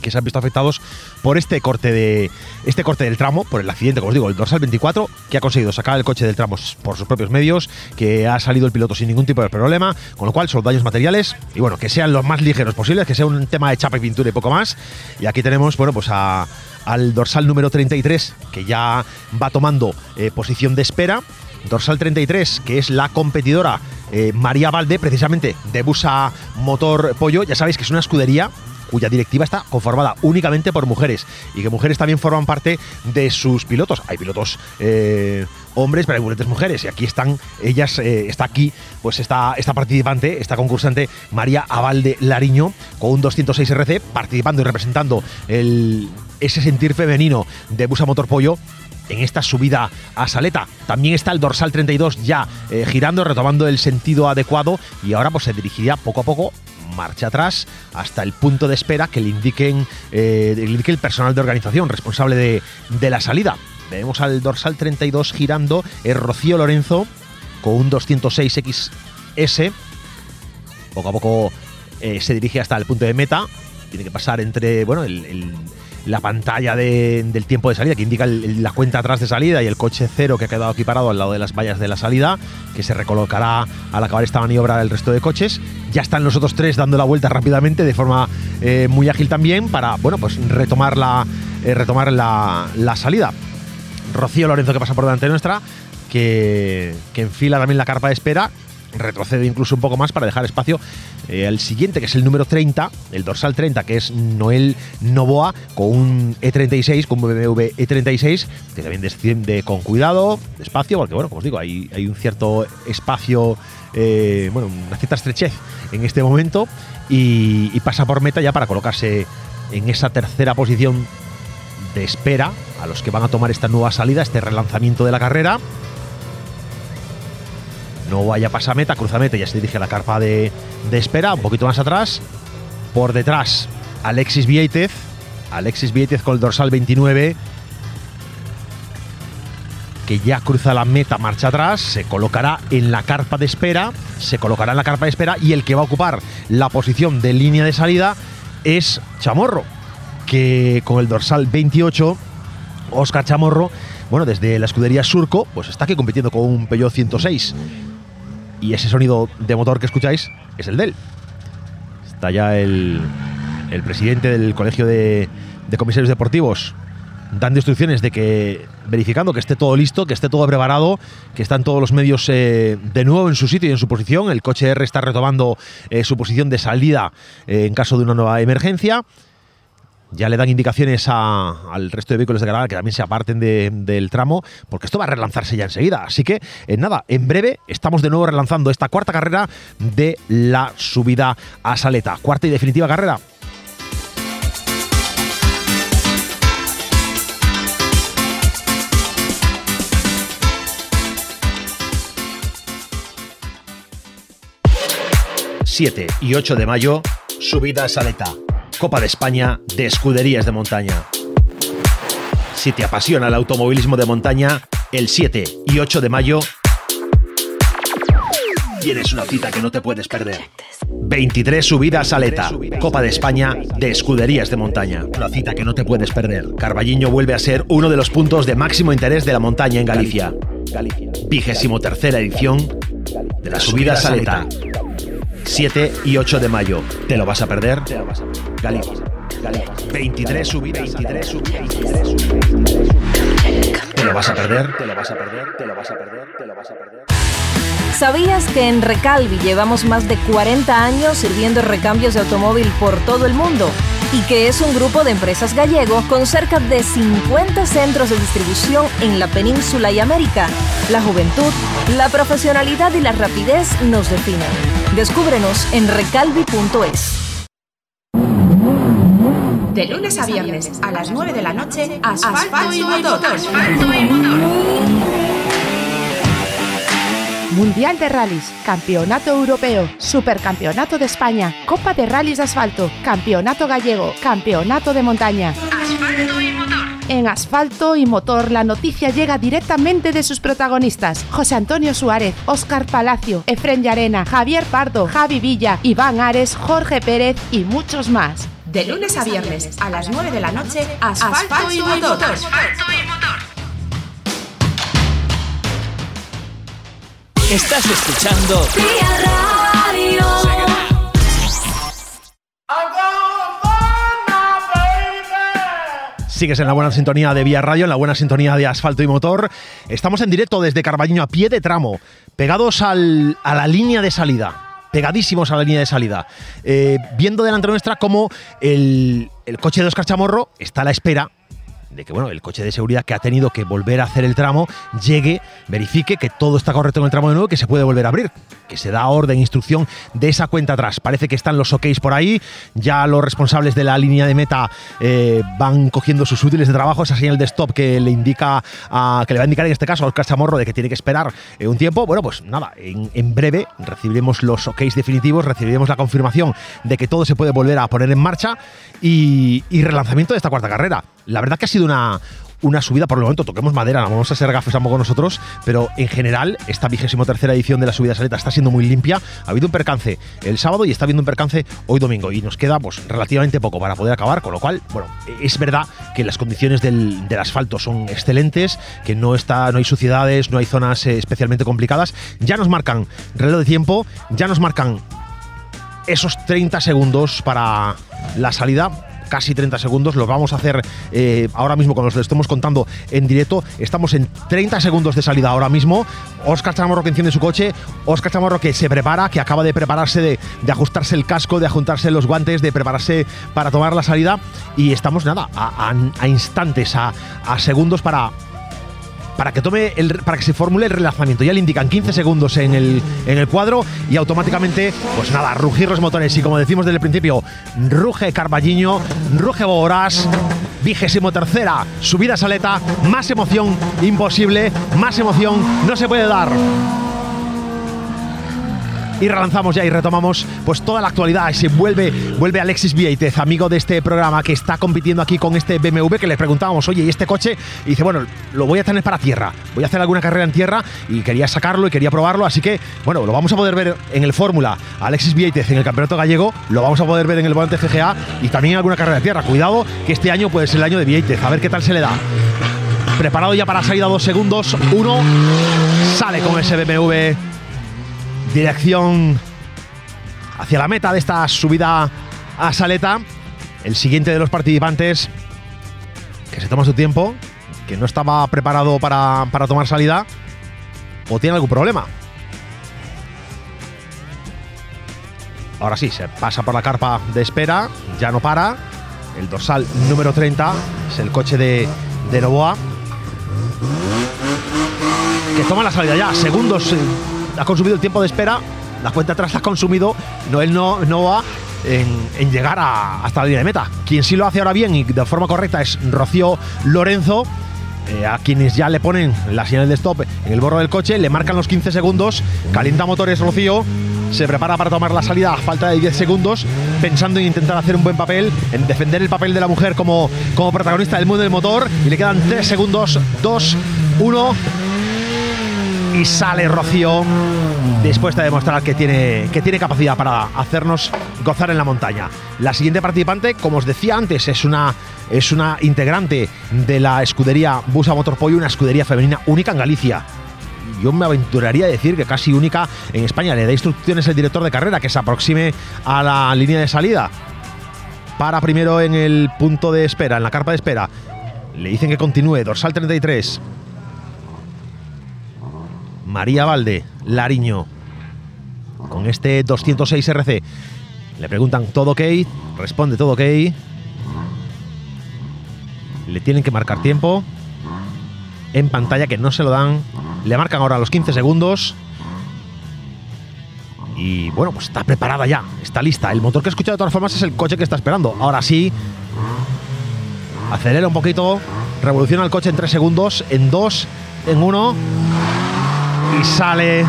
que se han visto afectados por este corte de este corte del tramo, por el accidente, como os digo, el dorsal 24, que ha conseguido sacar el coche del tramo por sus propios medios, que ha salido el piloto sin ningún tipo de problema, con lo cual son daños materiales y bueno, que sean los más ligeros posibles, que sea un tema de chapa y pintura y poco más. Y aquí tenemos, bueno, pues a- al dorsal número 33, que ya va tomando eh, posición de espera. Dorsal 33, que es la competidora eh, María Valde, precisamente de Busa Motor Pollo. Ya sabéis que es una escudería cuya directiva está conformada únicamente por mujeres y que mujeres también forman parte de sus pilotos. Hay pilotos eh, hombres, pero hay mujeres mujeres y aquí están ellas, eh, está aquí pues esta, esta participante, esta concursante María Avalde Lariño con un 206 RC participando y representando el, ese sentir femenino de Busa Motor Pollo en esta subida a Saleta. También está el dorsal 32 ya eh, girando, retomando el sentido adecuado y ahora pues se dirigiría poco a poco marcha atrás hasta el punto de espera que le indiquen eh, el personal de organización responsable de, de la salida. Vemos al dorsal 32 girando, es Rocío Lorenzo con un 206XS. Poco a poco eh, se dirige hasta el punto de meta. Tiene que pasar entre bueno, el- el- la pantalla de- del tiempo de salida que indica la cuenta atrás de salida y el coche cero que ha quedado aquí parado al lado de las vallas de la salida, que se recolocará al acabar esta maniobra el resto de coches. Ya están los otros tres dando la vuelta rápidamente de forma eh, muy ágil también para bueno, pues retomar la, eh, retomar la, la salida. Rocío Lorenzo que pasa por delante nuestra, que, que enfila también la carpa de espera, retrocede incluso un poco más para dejar espacio eh, al siguiente, que es el número 30, el dorsal 30, que es Noel Novoa, con un E36, con un BMW E36, que también desciende con cuidado, despacio, porque bueno, como os digo, hay, un cierto espacio, eh, bueno, una cierta estrechez en este momento, y pasa por meta ya para colocarse en esa tercera posición de espera a los que van a tomar esta nueva salida, este relanzamiento de la carrera. No vaya pasameta, cruzameta, ya se dirige a la carpa de, espera, un poquito más atrás. Por detrás, Alexis Vieitez. Alexis Vieitez con el dorsal 29 que ya cruza la meta, marcha atrás, se colocará en la carpa de espera, se colocará en la carpa de espera y el que va a ocupar la posición de línea de salida es Chamorro, que con el dorsal 28, Oscar Chamorro, bueno, desde la escudería Surco, pues está aquí compitiendo con un Peugeot 106. Y ese sonido de motor que escucháis es el de él. Está ya el, el presidente del Colegio de, de Comisarios Deportivos, dando instrucciones de que verificando que esté todo listo, que esté todo preparado, que están todos los medios eh, de nuevo en su sitio y en su posición. El coche R está retomando eh, su posición de salida eh, en caso de una nueva emergencia. Ya le dan indicaciones a- al resto de vehículos de carga que también se aparten de- del tramo, porque esto va a relanzarse ya enseguida. Así que, eh, nada, en breve estamos de nuevo relanzando esta cuarta carrera de la subida a Saleta. Cuarta y definitiva carrera. ...7 y 8 de mayo, subida a Saleta. Copa de España de escuderías de montaña. Si te apasiona el automovilismo de montaña, el 7 y 8 de mayo tienes una cita que no te puedes perder. 23 subidas a Aleta, Copa de España de escuderías de montaña. Una cita que no te puedes perder. Carballiño vuelve a ser uno de los puntos de máximo interés de la montaña en Galicia. Vigésimo tercera edición de las subidas a Aleta. 7 y 8 de mayo. ¿Te lo vas a perder? Galicia. 23 subidas. 23 subidas. ¿Te lo vas a perder? ¿Te lo vas a perder? ¿Te lo vas a perder? ¿Te lo vas a perder? ¿Sabías que en Recalvi llevamos más de 40 años sirviendo recambios de automóvil por todo el mundo? Y que es un grupo de empresas gallego con cerca de 50 centros de distribución en la península y América. La juventud, la profesionalidad y la rapidez nos definen. Descúbrenos en recalvi.es. De lunes a viernes a las 9 de la noche, asfalto, y motor. Mundial de Rallys, Campeonato Europeo, Supercampeonato de España, Copa de Rallys de Asfalto, Campeonato Gallego, Campeonato de Montaña. En Asfalto y Motor la noticia llega directamente de sus protagonistas, José Antonio Suárez, Óscar Palacio, Efren Llarena, Javier Pardo, Javi Villa, Iván Ares, Jorge Pérez y muchos más. De lunes a viernes a las 9 de la noche, asfalto, y motor. Estás escuchando Sigues en la buena sintonía de Vía Radio, en la buena sintonía de Asfalto y Motor. Estamos en directo desde Carballiño a pie de tramo, pegados al- a la línea de salida. Pegadísimos a la línea de salida. Eh, viendo delante nuestra cómo el, el coche de Oscar Chamorro está a la espera de que bueno, el coche de seguridad que ha tenido que volver a hacer el tramo llegue, verifique que todo está correcto en el tramo de nuevo que se puede volver a abrir, que se da orden, instrucción de esa cuenta atrás. Parece que están los OKs por ahí, ya los responsables de la línea de meta eh, van cogiendo sus útiles de trabajo, esa señal de stop que le indica, que le va a indicar en este caso a Oscar de que tiene que esperar eh, un tiempo. Bueno, pues nada, en, breve recibiremos los OKs definitivos, recibiremos la confirmación de que todo se puede volver a poner en marcha y relanzamiento de esta cuarta carrera. La verdad que ha sido una, una subida, por el momento toquemos madera, vamos a ser gafes tampoco nosotros, pero en general esta vigésimo tercera edición de la subida saleta está siendo muy limpia. Ha habido un percance el sábado y está habiendo un percance hoy domingo y nos queda pues relativamente poco para poder acabar, con lo cual, bueno, es verdad que las condiciones del, del asfalto son excelentes, que no, está, no hay suciedades, no hay zonas eh, especialmente complicadas. Ya nos marcan reloj de tiempo, ya nos marcan esos 30 segundos para la salida. Casi 30 segundos, los vamos a hacer eh, ahora mismo cuando os lo estemos contando en directo. Estamos en 30 segundos de salida ahora mismo. Oscar Chamorro que enciende su coche, Oscar Chamorro que se prepara, que acaba de prepararse, de, ajustarse el casco, de ajustarse los guantes, de prepararse para tomar la salida. Y estamos, nada, a, instantes, a segundos para, para que tome el, para que se formule el relanzamiento. Ya le indican 15 segundos en el, en el cuadro y automáticamente, pues nada, rugir los motores. Y como decimos desde el principio, ruge Carballiño, ruge Bogoras. Vigésimo tercera subida Saleta. Más emoción imposible. Más emoción no se puede dar. Y relanzamos ya y retomamos pues toda la actualidad. Se vuelve, vuelve Alexis Vieitez, amigo de este programa que está compitiendo aquí con este BMW que le preguntábamos, oye, ¿y este coche? Y dice, bueno, lo voy a tener para tierra. Voy a hacer alguna carrera en tierra y quería sacarlo y quería probarlo. Así que, bueno, lo vamos a poder ver en el Fórmula. Alexis Vieitez en el Campeonato Gallego. Lo vamos a poder ver en el Volante FGA y también en alguna carrera de tierra. Cuidado que este año puede ser el año de Vieitez. A ver qué tal se le da. Preparado ya para salida dos segundos. Uno sale con ese BMW dirección hacia la meta de esta subida a Saleta. El siguiente de los participantes que se toma su tiempo, que no estaba preparado para, para tomar salida o tiene algún problema. Ahora sí, se pasa por la carpa de espera, ya no para. El dorsal número 30 es el coche de, de Novoa. Que toma la salida ya, segundos. Eh, ha consumido el tiempo de espera, la cuenta atrás la ha consumido, no, él no, no va en, en llegar hasta la línea de meta. Quien sí lo hace ahora bien y de forma correcta es Rocío Lorenzo, eh, a quienes ya le ponen la señal de stop en el borro del coche, le marcan los 15 segundos, calienta motores Rocío, se prepara para tomar la salida a falta de 10 segundos, pensando en intentar hacer un buen papel, en defender el papel de la mujer como, como protagonista del mundo del motor, y le quedan 3 segundos, 2, 1, y sale Rocío dispuesta a demostrar que tiene, que tiene capacidad para hacernos gozar en la montaña. La siguiente participante, como os decía antes, es una, es una integrante de la escudería Busa Motorpollo, una escudería femenina única en Galicia. Yo me aventuraría a decir que casi única en España. Le da instrucciones el director de carrera que se aproxime a la línea de salida. Para primero en el punto de espera, en la carpa de espera. Le dicen que continúe, dorsal 33. María Valde, Lariño, con este 206 RC. Le preguntan todo ok, responde todo ok. Le tienen que marcar tiempo. En pantalla que no se lo dan. Le marcan ahora los 15 segundos. Y bueno, pues está preparada ya, está lista. El motor que he escuchado de todas formas es el coche que está esperando. Ahora sí, acelera un poquito, revoluciona el coche en 3 segundos, en 2, en 1 y sale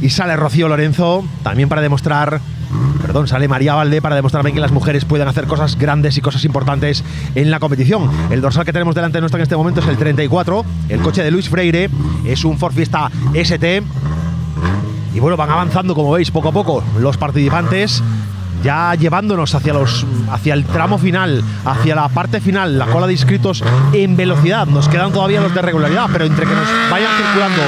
y sale Rocío Lorenzo también para demostrar perdón sale María Valde para demostrarme que las mujeres pueden hacer cosas grandes y cosas importantes en la competición. El dorsal que tenemos delante de nuestra en este momento es el 34 el coche de Luis Freire es un Ford Fiesta ST y bueno van avanzando como veis poco a poco los participantes ya llevándonos hacia los hacia el tramo final, hacia la parte final, la cola de inscritos en velocidad. Nos quedan todavía los de regularidad, pero entre que nos vayan circulando,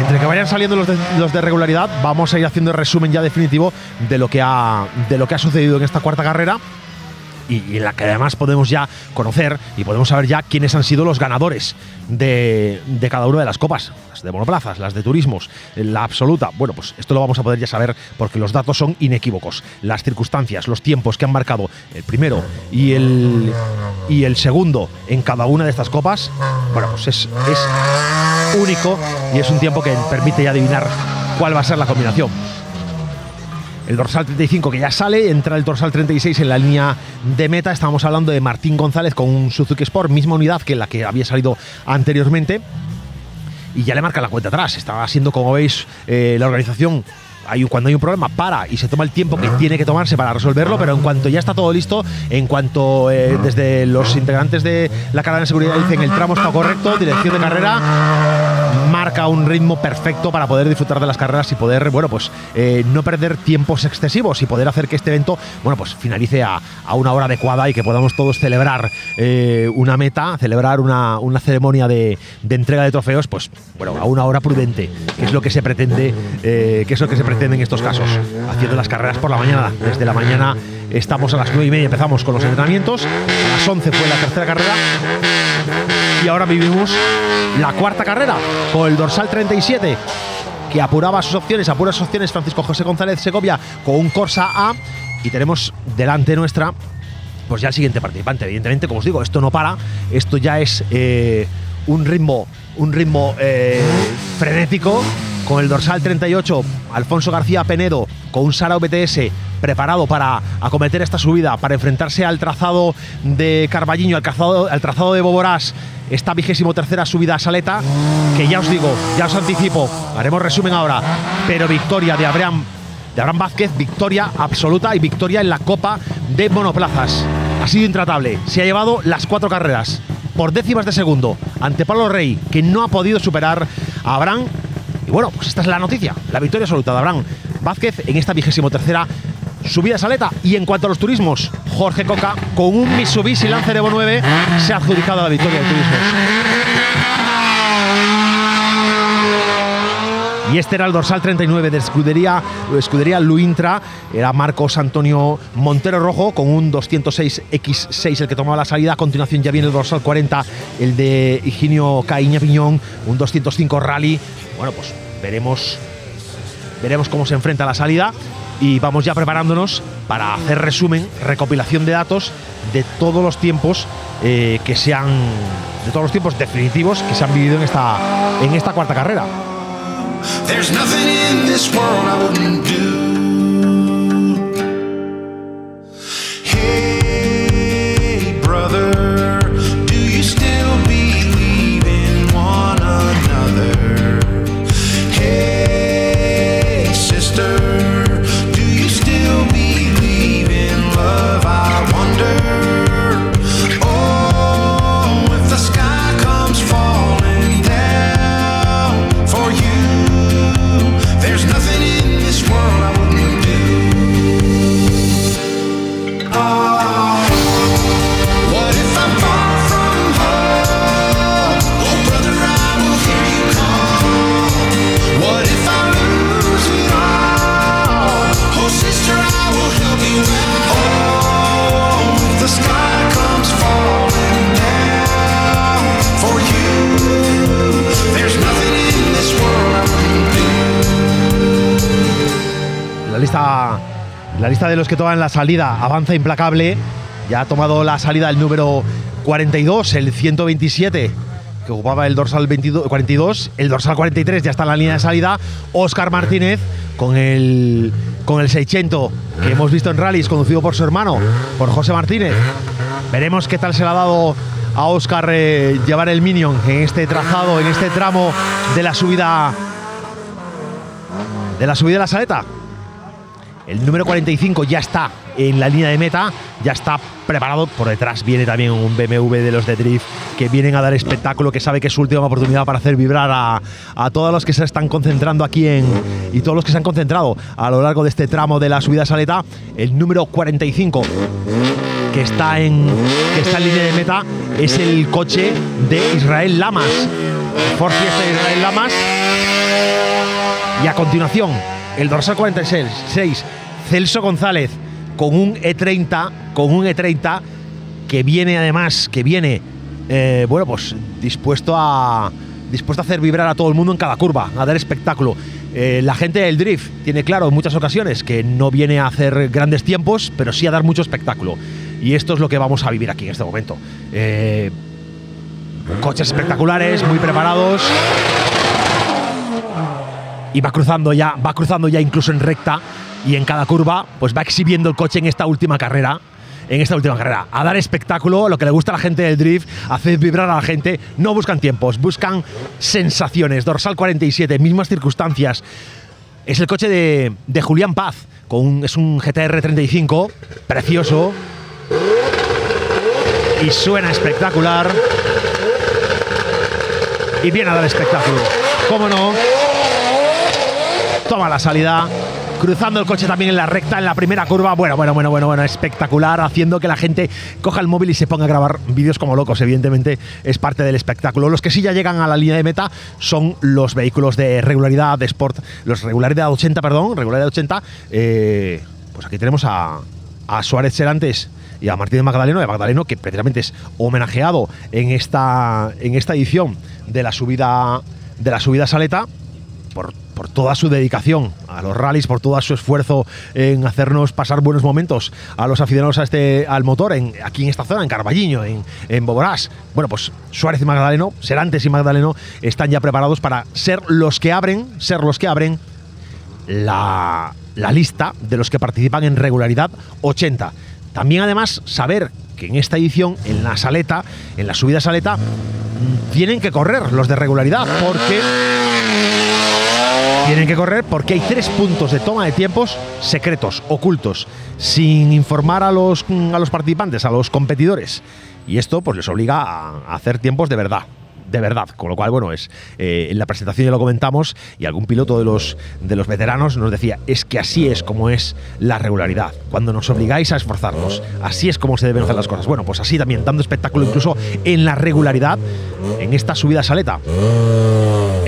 entre que vayan saliendo los de, los de regularidad, vamos a ir haciendo el resumen ya definitivo de lo que ha de lo que ha sucedido en esta cuarta carrera. Y, en la que además podemos ya conocer y podemos saber ya quiénes han sido los ganadores de, de cada una de las copas, las de monoplazas, las de turismos, la absoluta. Bueno, pues esto lo vamos a poder ya saber porque los datos son inequívocos. Las circunstancias, los tiempos que han marcado el primero y el, y el segundo en cada una de estas copas, bueno, pues es, es único y es un tiempo que permite ya adivinar cuál va a ser la combinación. El dorsal 35 que ya sale, entra el dorsal 36 en la línea de meta. Estamos hablando de Martín González con un Suzuki Sport, misma unidad que la que había salido anteriormente. Y ya le marca la cuenta atrás. Estaba siendo, como veis, eh, la organización. Hay, cuando hay un problema, para y se toma el tiempo que tiene que tomarse para resolverlo, pero en cuanto ya está todo listo, en cuanto eh, desde los integrantes de la cadena de seguridad dicen el tramo está correcto, dirección de carrera, marca un ritmo perfecto para poder disfrutar de las carreras y poder, bueno, pues eh, no perder tiempos excesivos y poder hacer que este evento, bueno, pues finalice a, a una hora adecuada y que podamos todos celebrar eh, una meta, celebrar una, una ceremonia de, de entrega de trofeos, pues, bueno, a una hora prudente, que es lo que se pretende, que es lo que se pretende en estos casos, haciendo las carreras por la mañana. Desde la mañana estamos a las nueve y media, empezamos con los entrenamientos, a las 11 fue la tercera carrera. Y ahora vivimos la cuarta carrera con el dorsal 37 que apuraba sus opciones, apura sus opciones Francisco José González Segovia con un Corsa A. Y tenemos delante nuestra pues ya el siguiente participante. Evidentemente, como os digo, esto no para, esto ya es eh, un ritmo, un ritmo eh, frenético con el dorsal 38, Alfonso García Penedo con un Sara VTS preparado para acometer esta subida, para enfrentarse al trazado de Carballiño, al trazado, al trazado de Boborás, esta vigésimo tercera subida a Saleta, que ya os digo, ya os anticipo, haremos resumen ahora, pero victoria de Abraham, de Abraham Vázquez, victoria absoluta y victoria en la Copa de Monoplazas. Ha sido intratable, se ha llevado las cuatro carreras por décimas de segundo ante Pablo Rey, que no ha podido superar a Abraham. Y bueno, pues esta es la noticia, la victoria absoluta de Abraham Vázquez en esta vigésimo tercera subida a Saleta. Y en cuanto a los turismos, Jorge Coca, con un Mitsubishi Lancer Evo 9, se ha adjudicado la victoria de turismos. Y este era el dorsal 39 de escudería, escudería Luintra. Era Marcos Antonio Montero Rojo con un 206X6 el que tomaba la salida. A continuación ya viene el dorsal 40, el de Higinio Caíña Piñón, un 205 Rally. Bueno, pues veremos, veremos cómo se enfrenta la salida. Y vamos ya preparándonos para hacer resumen, recopilación de datos de todos los tiempos eh, que se han. de todos los tiempos definitivos que se han vivido en esta, en esta cuarta carrera. There's nothing in this world I wouldn't do. La lista de los que toman la salida avanza implacable. Ya ha tomado la salida el número 42, el 127, que ocupaba el dorsal 22 42. El dorsal 43 ya está en la línea de salida. Oscar Martínez con el, con el 600 que hemos visto en rallies, conducido por su hermano, por José Martínez. Veremos qué tal se le ha dado a Oscar eh, llevar el Minion en este trazado, en este tramo de la subida de la subida de la saleta. El número 45 ya está en la línea de meta, ya está preparado. Por detrás viene también un BMW de los de Drift que vienen a dar espectáculo, que sabe que es su última oportunidad para hacer vibrar a, a todos los que se están concentrando aquí en. y todos los que se han concentrado a lo largo de este tramo de la subida a Saleta. El número 45 que está en, que está en línea de meta es el coche de Israel Lamas. Ford Fiesta de Israel Lamas. Y a continuación, el dorsal 46, Celso González, con un E30, con un E30 que viene además, que viene, eh, bueno, pues dispuesto a, dispuesto a hacer vibrar a todo el mundo en cada curva, a dar espectáculo. Eh, la gente del drift tiene claro en muchas ocasiones que no viene a hacer grandes tiempos, pero sí a dar mucho espectáculo. Y esto es lo que vamos a vivir aquí en este momento. Eh, coches espectaculares, muy preparados. Y va cruzando ya, va cruzando ya incluso en recta y en cada curva, pues va exhibiendo el coche en esta última carrera. En esta última carrera, a dar espectáculo, lo que le gusta a la gente del drift, hacer vibrar a la gente. No buscan tiempos, buscan sensaciones. Dorsal 47, mismas circunstancias. Es el coche de, de Julián Paz, con un- es un GTR 35, precioso. Y suena espectacular. Y viene a dar espectáculo. ¿Cómo no? Toma la salida. Cruzando el coche también en la recta, en la primera curva. Bueno, bueno, bueno, bueno, bueno, espectacular. Haciendo que la gente coja el móvil y se ponga a grabar vídeos como locos. Evidentemente es parte del espectáculo. Los que sí ya llegan a la línea de meta son los vehículos de regularidad de Sport. Los regularidad 80, perdón, regularidad 80. Eh, pues aquí tenemos a, a Suárez Serantes y a Martínez Magdaleno, de Magdaleno, que precisamente es homenajeado en esta, en esta edición de la subida de la subida Saleta por, toda su dedicación a los rallies, por todo su esfuerzo en hacernos pasar buenos momentos a los aficionados a este, al motor en, aquí en esta zona, en Carballiño, en, en Boborás. Bueno, pues Suárez y Magdaleno, Serantes y Magdaleno están ya preparados para ser los que abren, ser los que abren la, la lista de los que participan en regularidad 80. También además saber que en esta edición, en la saleta, en la subida saleta, tienen que correr los de regularidad porque tienen que correr porque hay tres puntos de toma de tiempos secretos, ocultos, sin informar a los, mm, a los participantes, a los competidores. Y esto pues les obliga a a hacer tiempos de verdad. De verdad, con lo cual, bueno, es eh, en la presentación ya lo comentamos y algún piloto de los, de los veteranos nos decía, es que así es como es la regularidad, cuando nos obligáis a esforzarnos, así es como se deben hacer las cosas. Bueno, pues así también, dando espectáculo incluso en la regularidad, en esta subida saleta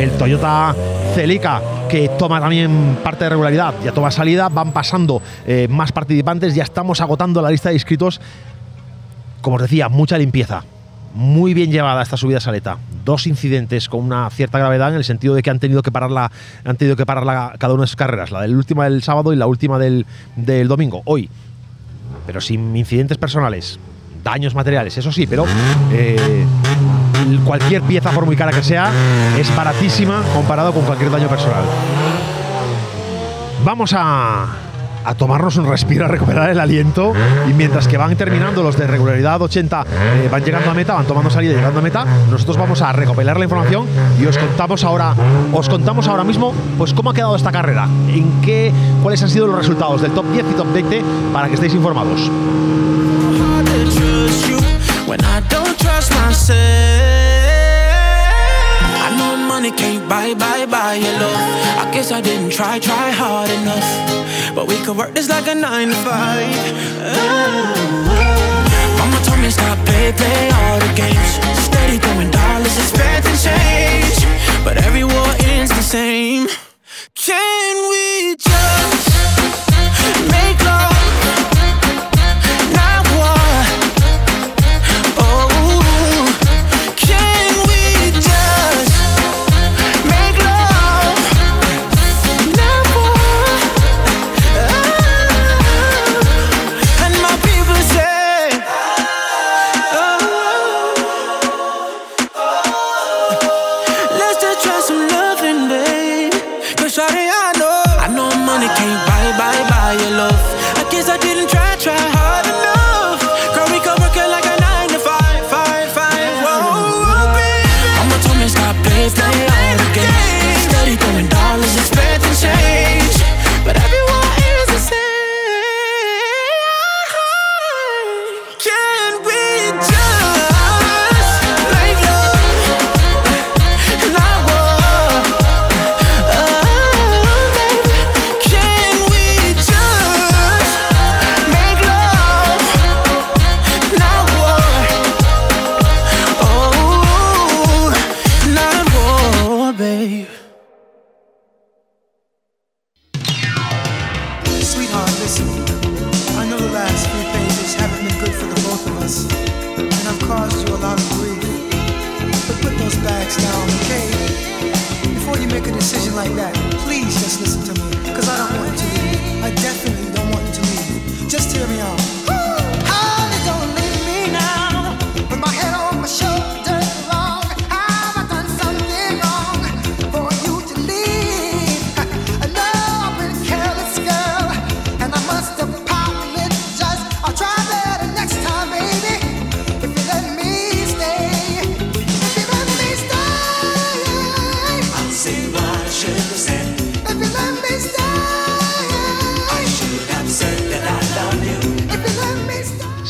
el Toyota Celica, que toma también parte de regularidad, ya toma salida, van pasando eh, más participantes, ya estamos agotando la lista de inscritos. Como os decía, mucha limpieza. Muy bien llevada esta subida saleta. Dos incidentes con una cierta gravedad en el sentido de que han tenido que pararla, han tenido que pararla cada una de sus carreras, la del última del sábado y la última del, del domingo, hoy. Pero sin incidentes personales, daños materiales, eso sí, pero eh, cualquier pieza, por muy cara que sea, es baratísima comparado con cualquier daño personal. Vamos a, a tomarnos un respiro, a recuperar el aliento. Y mientras que van terminando los de regularidad 80 eh, van llegando a meta, van tomando salida llegando a meta, nosotros vamos a recopilar la información y os contamos ahora, os contamos ahora mismo pues cómo ha quedado esta carrera, en qué, cuáles han sido los resultados del top 10 y top 20 para que estéis informados. I know money can't buy, buy, buy your love. I guess I didn't try, try hard enough. But we could work this like a nine to five. Oh. Mama told me stop, play, play all the games. Steady throwing dollars, expecting change. But every war ends the same. Can we just make love?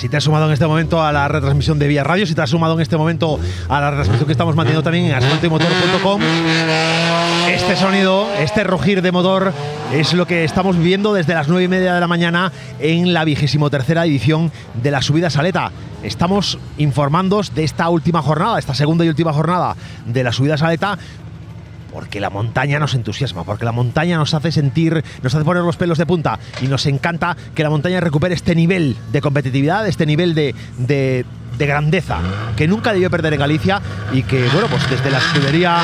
Si te has sumado en este momento a la retransmisión de Vía Radio, si te has sumado en este momento a la retransmisión que estamos manteniendo también en asfaltoymotor.com, este sonido, este rugir de motor es lo que estamos viviendo desde las 9 y media de la mañana en la vigésimo tercera edición de la subida Saleta. Estamos informándoos de esta última jornada, esta segunda y última jornada de la subida Saleta, porque la montaña nos entusiasma, porque la montaña nos hace sentir, nos hace poner los pelos de punta. Y nos encanta que la montaña recupere este nivel de competitividad, este nivel de, de- de grandeza que nunca debió perder en Galicia y que, bueno, pues desde la escudería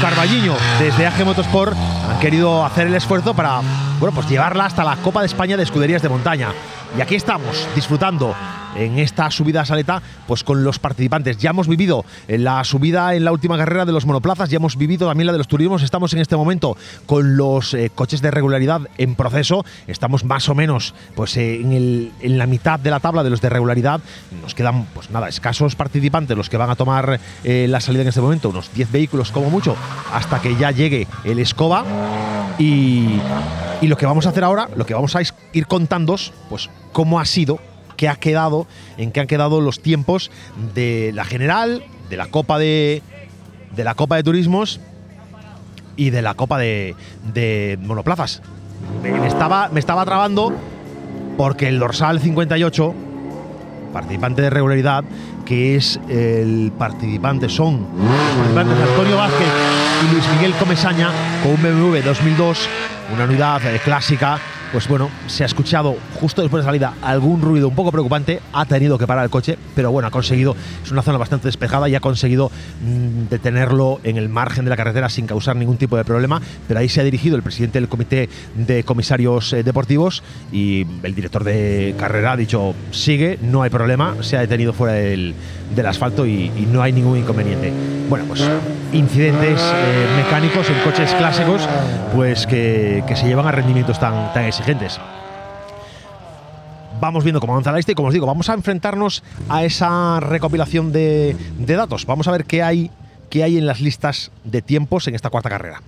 Carballiño, desde AG Motorsport, han querido hacer el esfuerzo para, bueno, pues llevarla hasta la Copa de España de Escuderías de Montaña. Y aquí estamos, disfrutando en esta subida a Saleta, pues con los participantes. Ya hemos vivido la subida en la última carrera de los monoplazas, ya hemos vivido también la de los turismos. Estamos en este momento con los eh, coches de regularidad en proceso. Estamos más o menos pues eh, en la mitad de la tabla de los de regularidad. Nos quedan pues nada, escasos participantes los que van a tomar eh, la salida en este momento, unos 10 vehículos como mucho, hasta que ya llegue el Escoba. Y, y lo que vamos a hacer ahora, lo que vamos a ir contándos, pues cómo ha sido, qué ha quedado, en qué han quedado los tiempos de la general, de la Copa de, de la Copa de Turismos y de la Copa de, Monoplazas. Me estaba, me estaba trabando porque el dorsal 58, participante de regularidad, que es el participante, son participantes Antonio Vázquez y Luis Miguel Comesaña con un BMW 2002, una unidad eh, clásica. Pues bueno, se ha escuchado justo después de salida algún ruido un poco preocupante, ha tenido que parar el coche, pero bueno, ha conseguido, es una zona bastante despejada y ha conseguido mm, detenerlo en el margen de la carretera sin causar ningún tipo de problema, pero ahí se ha dirigido el presidente del comité de comisarios eh, deportivos y el director de carrera ha dicho, sigue, no hay problema, se ha detenido fuera del, asfalto y, no hay ningún inconveniente. Bueno, pues incidentes eh, mecánicos en coches clásicos pues que, que se llevan a rendimientos tan, tan exigentes. Vamos viendo cómo avanza la lista y como os digo, vamos a enfrentarnos a esa recopilación de, datos. Vamos a ver qué hay, qué hay en las listas de tiempos en esta cuarta carrera.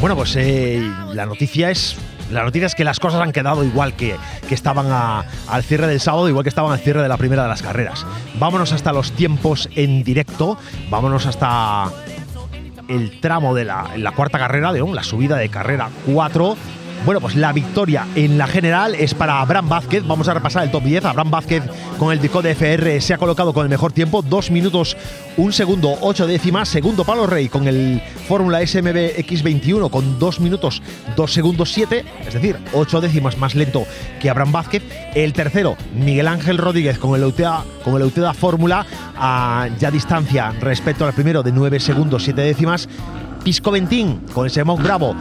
Bueno, pues eh, la noticia es. La noticia es que las cosas han quedado igual que, que estaban al cierre del sábado, igual que estaban al cierre de la primera de las carreras. Vámonos hasta los tiempos en directo, vámonos hasta el tramo de la cuarta carrera, de la subida de carrera 4. Bueno, pues la victoria en la general es para Abraham Vázquez. Vamos a repasar el top 10. Abraham Vázquez con el Dicot de FR se ha colocado con el mejor tiempo, 2 minutos, 1 segundo, 8 décimas. Segundo, Pablo Rey con el Fórmula SMB X21 con 2 minutos, 2 segundos, 7. Es decir, 8 décimas más lento que Abraham Vázquez. El tercero, Miguel Ángel Rodríguez con el Euteda Fórmula a ya distancia respecto al primero de 9 segundos, 7 décimas. Pisco Ventín con el Semón Bravo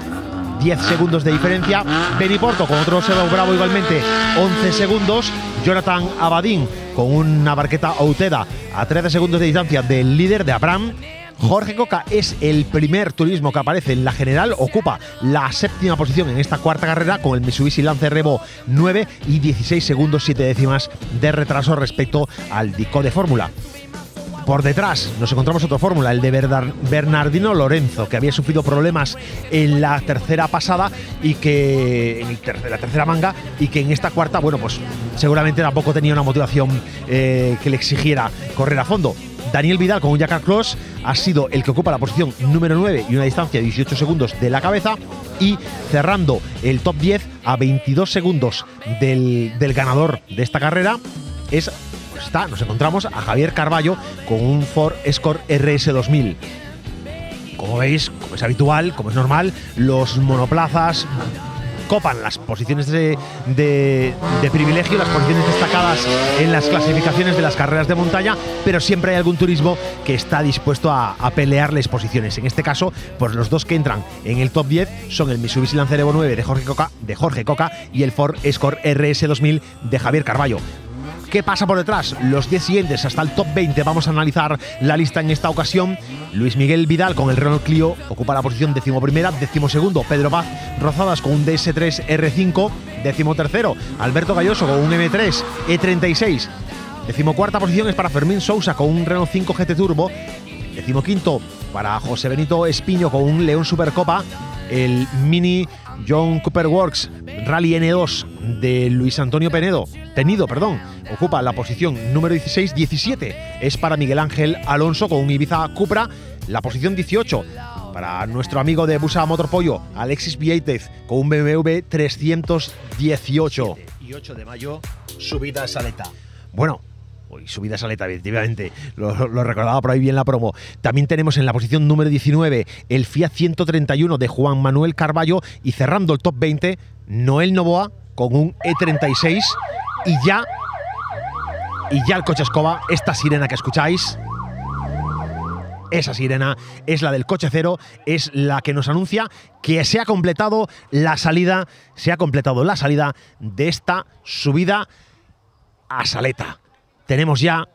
10 segundos de diferencia. Beniporto con otro Semón Bravo igualmente 11 segundos. Jonathan Abadín con una barqueta Outeda a 13 segundos de distancia del líder de Abraham. Jorge Coca es el primer turismo que aparece en la general, ocupa la séptima posición en esta cuarta carrera con el Mitsubishi Lancer Revo 9 y 16 segundos 7 décimas de retraso respecto al Dico de Fórmula. Por detrás nos encontramos otra fórmula, el de Bernard- Bernardino Lorenzo, que había sufrido problemas en la tercera pasada y que en la tercera manga y que en esta cuarta, bueno, pues seguramente tampoco tenía una motivación eh, que le exigiera correr a fondo. Daniel Vidal con un Jaccar Cross ha sido el que ocupa la posición número 9 y una distancia de 18 segundos de la cabeza y cerrando el top 10 a 22 segundos del, del ganador de esta carrera es está, nos encontramos a Javier Carballo con un Ford Escort RS 2000. Como veis, como es habitual, como es normal, los monoplazas copan las posiciones de, de- de privilegio, las posiciones destacadas en las clasificaciones de las carreras de montaña, pero siempre hay algún turismo que está dispuesto a, a pelearles posiciones. En este caso, pues los dos que entran en el top 10 son el Mitsubishi Lancer Evo 9 de Jorge Coca, de Jorge Coca y el Ford Escort RS 2000 de Javier Carballo. ¿Qué pasa por detrás? Los 10 siguientes hasta el top 20. Vamos a analizar la lista en esta ocasión. Luis Miguel Vidal con el Renault Clio ocupa la posición decimoprimera, decimosegundo. Pedro Paz Rozadas con un DS3 R5, decimotercero. Alberto Galloso con un M3 E36. Decimocuarta posición es para Fermín Sousa con un Renault 5 GT Turbo. Decimoquinto para José Benito Espiño con un León Supercopa. El Mini John Cooper Works Rally N2 de Luis Antonio Penedo, Tenido, perdón, ocupa la posición número 16, 17 es para Miguel Ángel Alonso con un Ibiza Cupra, la posición 18 para nuestro amigo de Busa Motorpollo, Alexis Vieitez, con un BMW 318. Y 8 de mayo, subida a Saleta. Bueno, Uy, subida saleta, efectivamente. Lo, lo recordaba por ahí bien la promo. También tenemos en la posición número 19 el Fiat 131 de Juan Manuel Carballo y cerrando el top 20, Noel Novoa con un E36 y ya y ya el coche escoba, esta sirena que escucháis, esa sirena es la del coche cero, es la que nos anuncia que se ha completado la salida, se ha completado la salida de esta subida a Saleta. Tenemos ya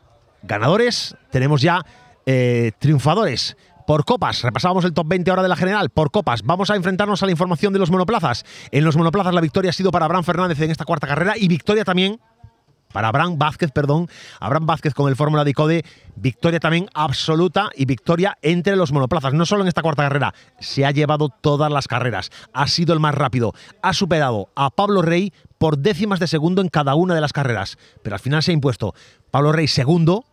ganadores, tenemos ya eh, triunfadores. Por copas, repasábamos el top 20 ahora de la general. Por copas, vamos a enfrentarnos a la información de los monoplazas. En los monoplazas la victoria ha sido para Abraham Fernández en esta cuarta carrera y victoria también para Abraham Vázquez, perdón, Abraham Vázquez con el Fórmula de Code, victoria también absoluta y victoria entre los monoplazas, no solo en esta cuarta carrera, se ha llevado todas las carreras, ha sido el más rápido, ha superado a Pablo Rey por décimas de segundo en cada una de las carreras, pero al final se ha impuesto Pablo Rey segundo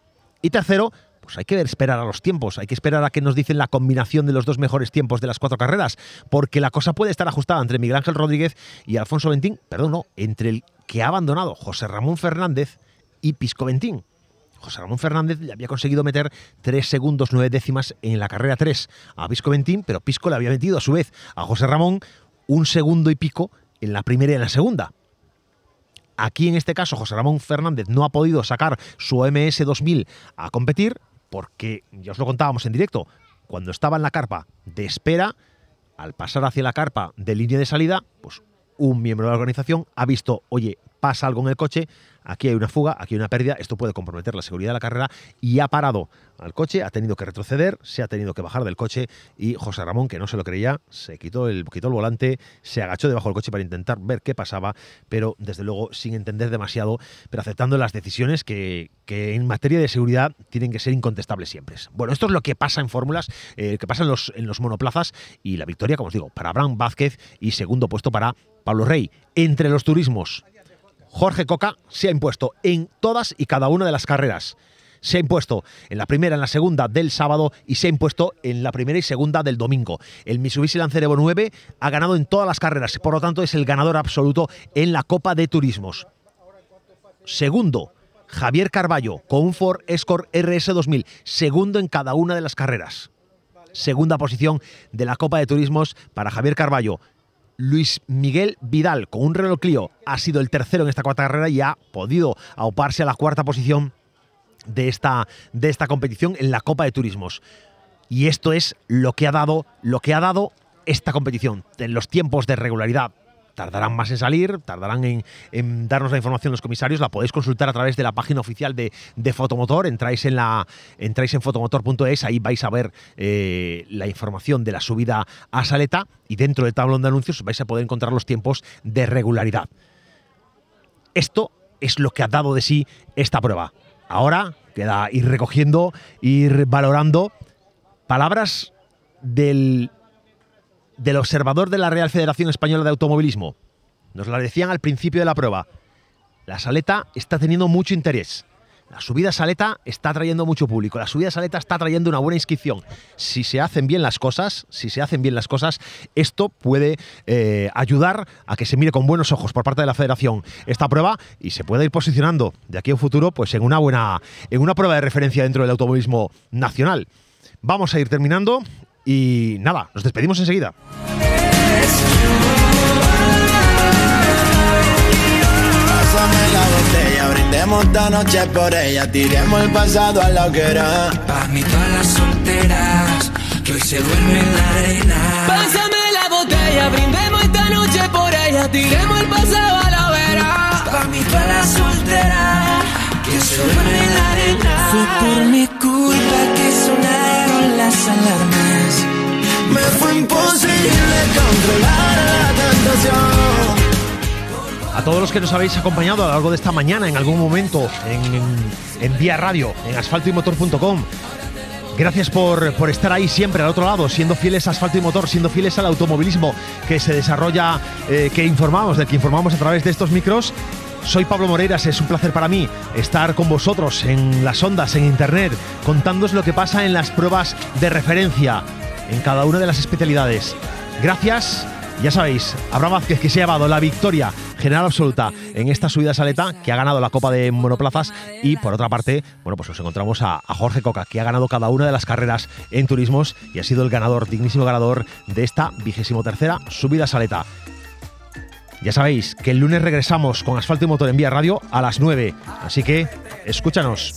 y tercero, pues hay que esperar a los tiempos, hay que esperar a que nos dicen la combinación de los dos mejores tiempos de las cuatro carreras, porque la cosa puede estar ajustada entre Miguel Ángel Rodríguez y Alfonso Ventín, perdón, no, entre el que ha abandonado José Ramón Fernández y Pisco Ventín. José Ramón Fernández le había conseguido meter 3 segundos 9 décimas en la carrera 3 a Pisco Ventín, pero Pisco le había metido a su vez a José Ramón un segundo y pico en la primera y en la segunda. Aquí en este caso José Ramón Fernández no ha podido sacar su OMS 2000 a competir porque, ya os lo contábamos en directo, cuando estaba en la carpa de espera, al pasar hacia la carpa de línea de salida, pues un miembro de la organización ha visto, oye, pasa algo en el coche, aquí hay una fuga, aquí hay una pérdida, esto puede comprometer la seguridad de la carrera y ha parado al coche, ha tenido que retroceder, se ha tenido que bajar del coche y José Ramón, que no se lo creía, se quitó el, quitó el volante, se agachó debajo del coche para intentar ver qué pasaba, pero desde luego sin entender demasiado, pero aceptando las decisiones que, que en materia de seguridad tienen que ser incontestables siempre. Bueno, esto es lo que pasa en fórmulas, eh, que pasa en los, en los monoplazas y la victoria, como os digo, para Abraham Vázquez y segundo puesto para Pablo Rey. Entre los turismos, Jorge Coca se ha impuesto en todas y cada una de las carreras. Se ha impuesto en la primera, en la segunda del sábado y se ha impuesto en la primera y segunda del domingo. El Mitsubishi Lancer Evo 9 ha ganado en todas las carreras, por lo tanto es el ganador absoluto en la Copa de Turismos. Segundo, Javier Carballo con un Ford Escort RS 2000, segundo en cada una de las carreras. Segunda posición de la Copa de Turismos para Javier Carballo. Luis Miguel Vidal con un Renault Clio ha sido el tercero en esta cuarta carrera y ha podido auparse a la cuarta posición de esta, de esta competición en la Copa de Turismos. Y esto es lo que ha dado, lo que ha dado esta competición. En los tiempos de regularidad tardarán más en salir, tardarán en, darnos la información los comisarios, la podéis consultar a través de la página oficial de, de Fotomotor, entráis en la entráis en fotomotor.es, ahí vais a ver eh, la información de la subida a Saleta y dentro del tablón de anuncios vais a poder encontrar los tiempos de regularidad. Esto es lo que ha dado de sí esta prueba. Ahora queda ir recogiendo, ir valorando palabras del, del observador de la Real Federación Española de Automovilismo. Nos la decían al principio de la prueba. La saleta está teniendo mucho interés. La subida Saleta está trayendo mucho público. La subida Saleta está trayendo una buena inscripción. Si se hacen bien las cosas, si se hacen bien las cosas, esto puede eh, ayudar a que se mire con buenos ojos por parte de la Federación esta prueba y se pueda ir posicionando de aquí a un futuro, pues en una buena, en una prueba de referencia dentro del automovilismo nacional. Vamos a ir terminando y nada, nos despedimos enseguida. Pásame la botella, brindemos esta noche por ella, tiremos el pasado a la hoguera. Pa' mí todas las solteras que hoy se duermen en la arena. Pásame la botella, brindemos esta noche por ella, tiremos el pasado a la hoguera. Pa' mí todas las solteras que se duermen en la arena. Fue por mi culpa que las alarmas. Me fue imposible controlar la tentación. A todos los que nos habéis acompañado a lo largo de esta mañana en algún momento en, en, en Vía Radio, en asfaltoymotor.com. Gracias por, por estar ahí siempre al otro lado, siendo fieles a Asfalto y Motor, siendo fieles al automovilismo que se desarrolla, eh, que informamos, del que informamos a través de estos micros. Soy Pablo Moreiras, es un placer para mí estar con vosotros en las ondas, en internet, contándoos lo que pasa en las pruebas de referencia en cada una de las especialidades. Gracias Ya sabéis, Abraham Vázquez que se ha llevado la victoria general absoluta en esta subida saleta, que ha ganado la Copa de Monoplazas y por otra parte, bueno, pues nos encontramos a, a Jorge Coca, que ha ganado cada una de las carreras en turismos y ha sido el ganador, dignísimo ganador de esta vigésimo tercera subida saleta. Ya sabéis que el lunes regresamos con Asfalto y Motor en Vía Radio a las 9, así que escúchanos.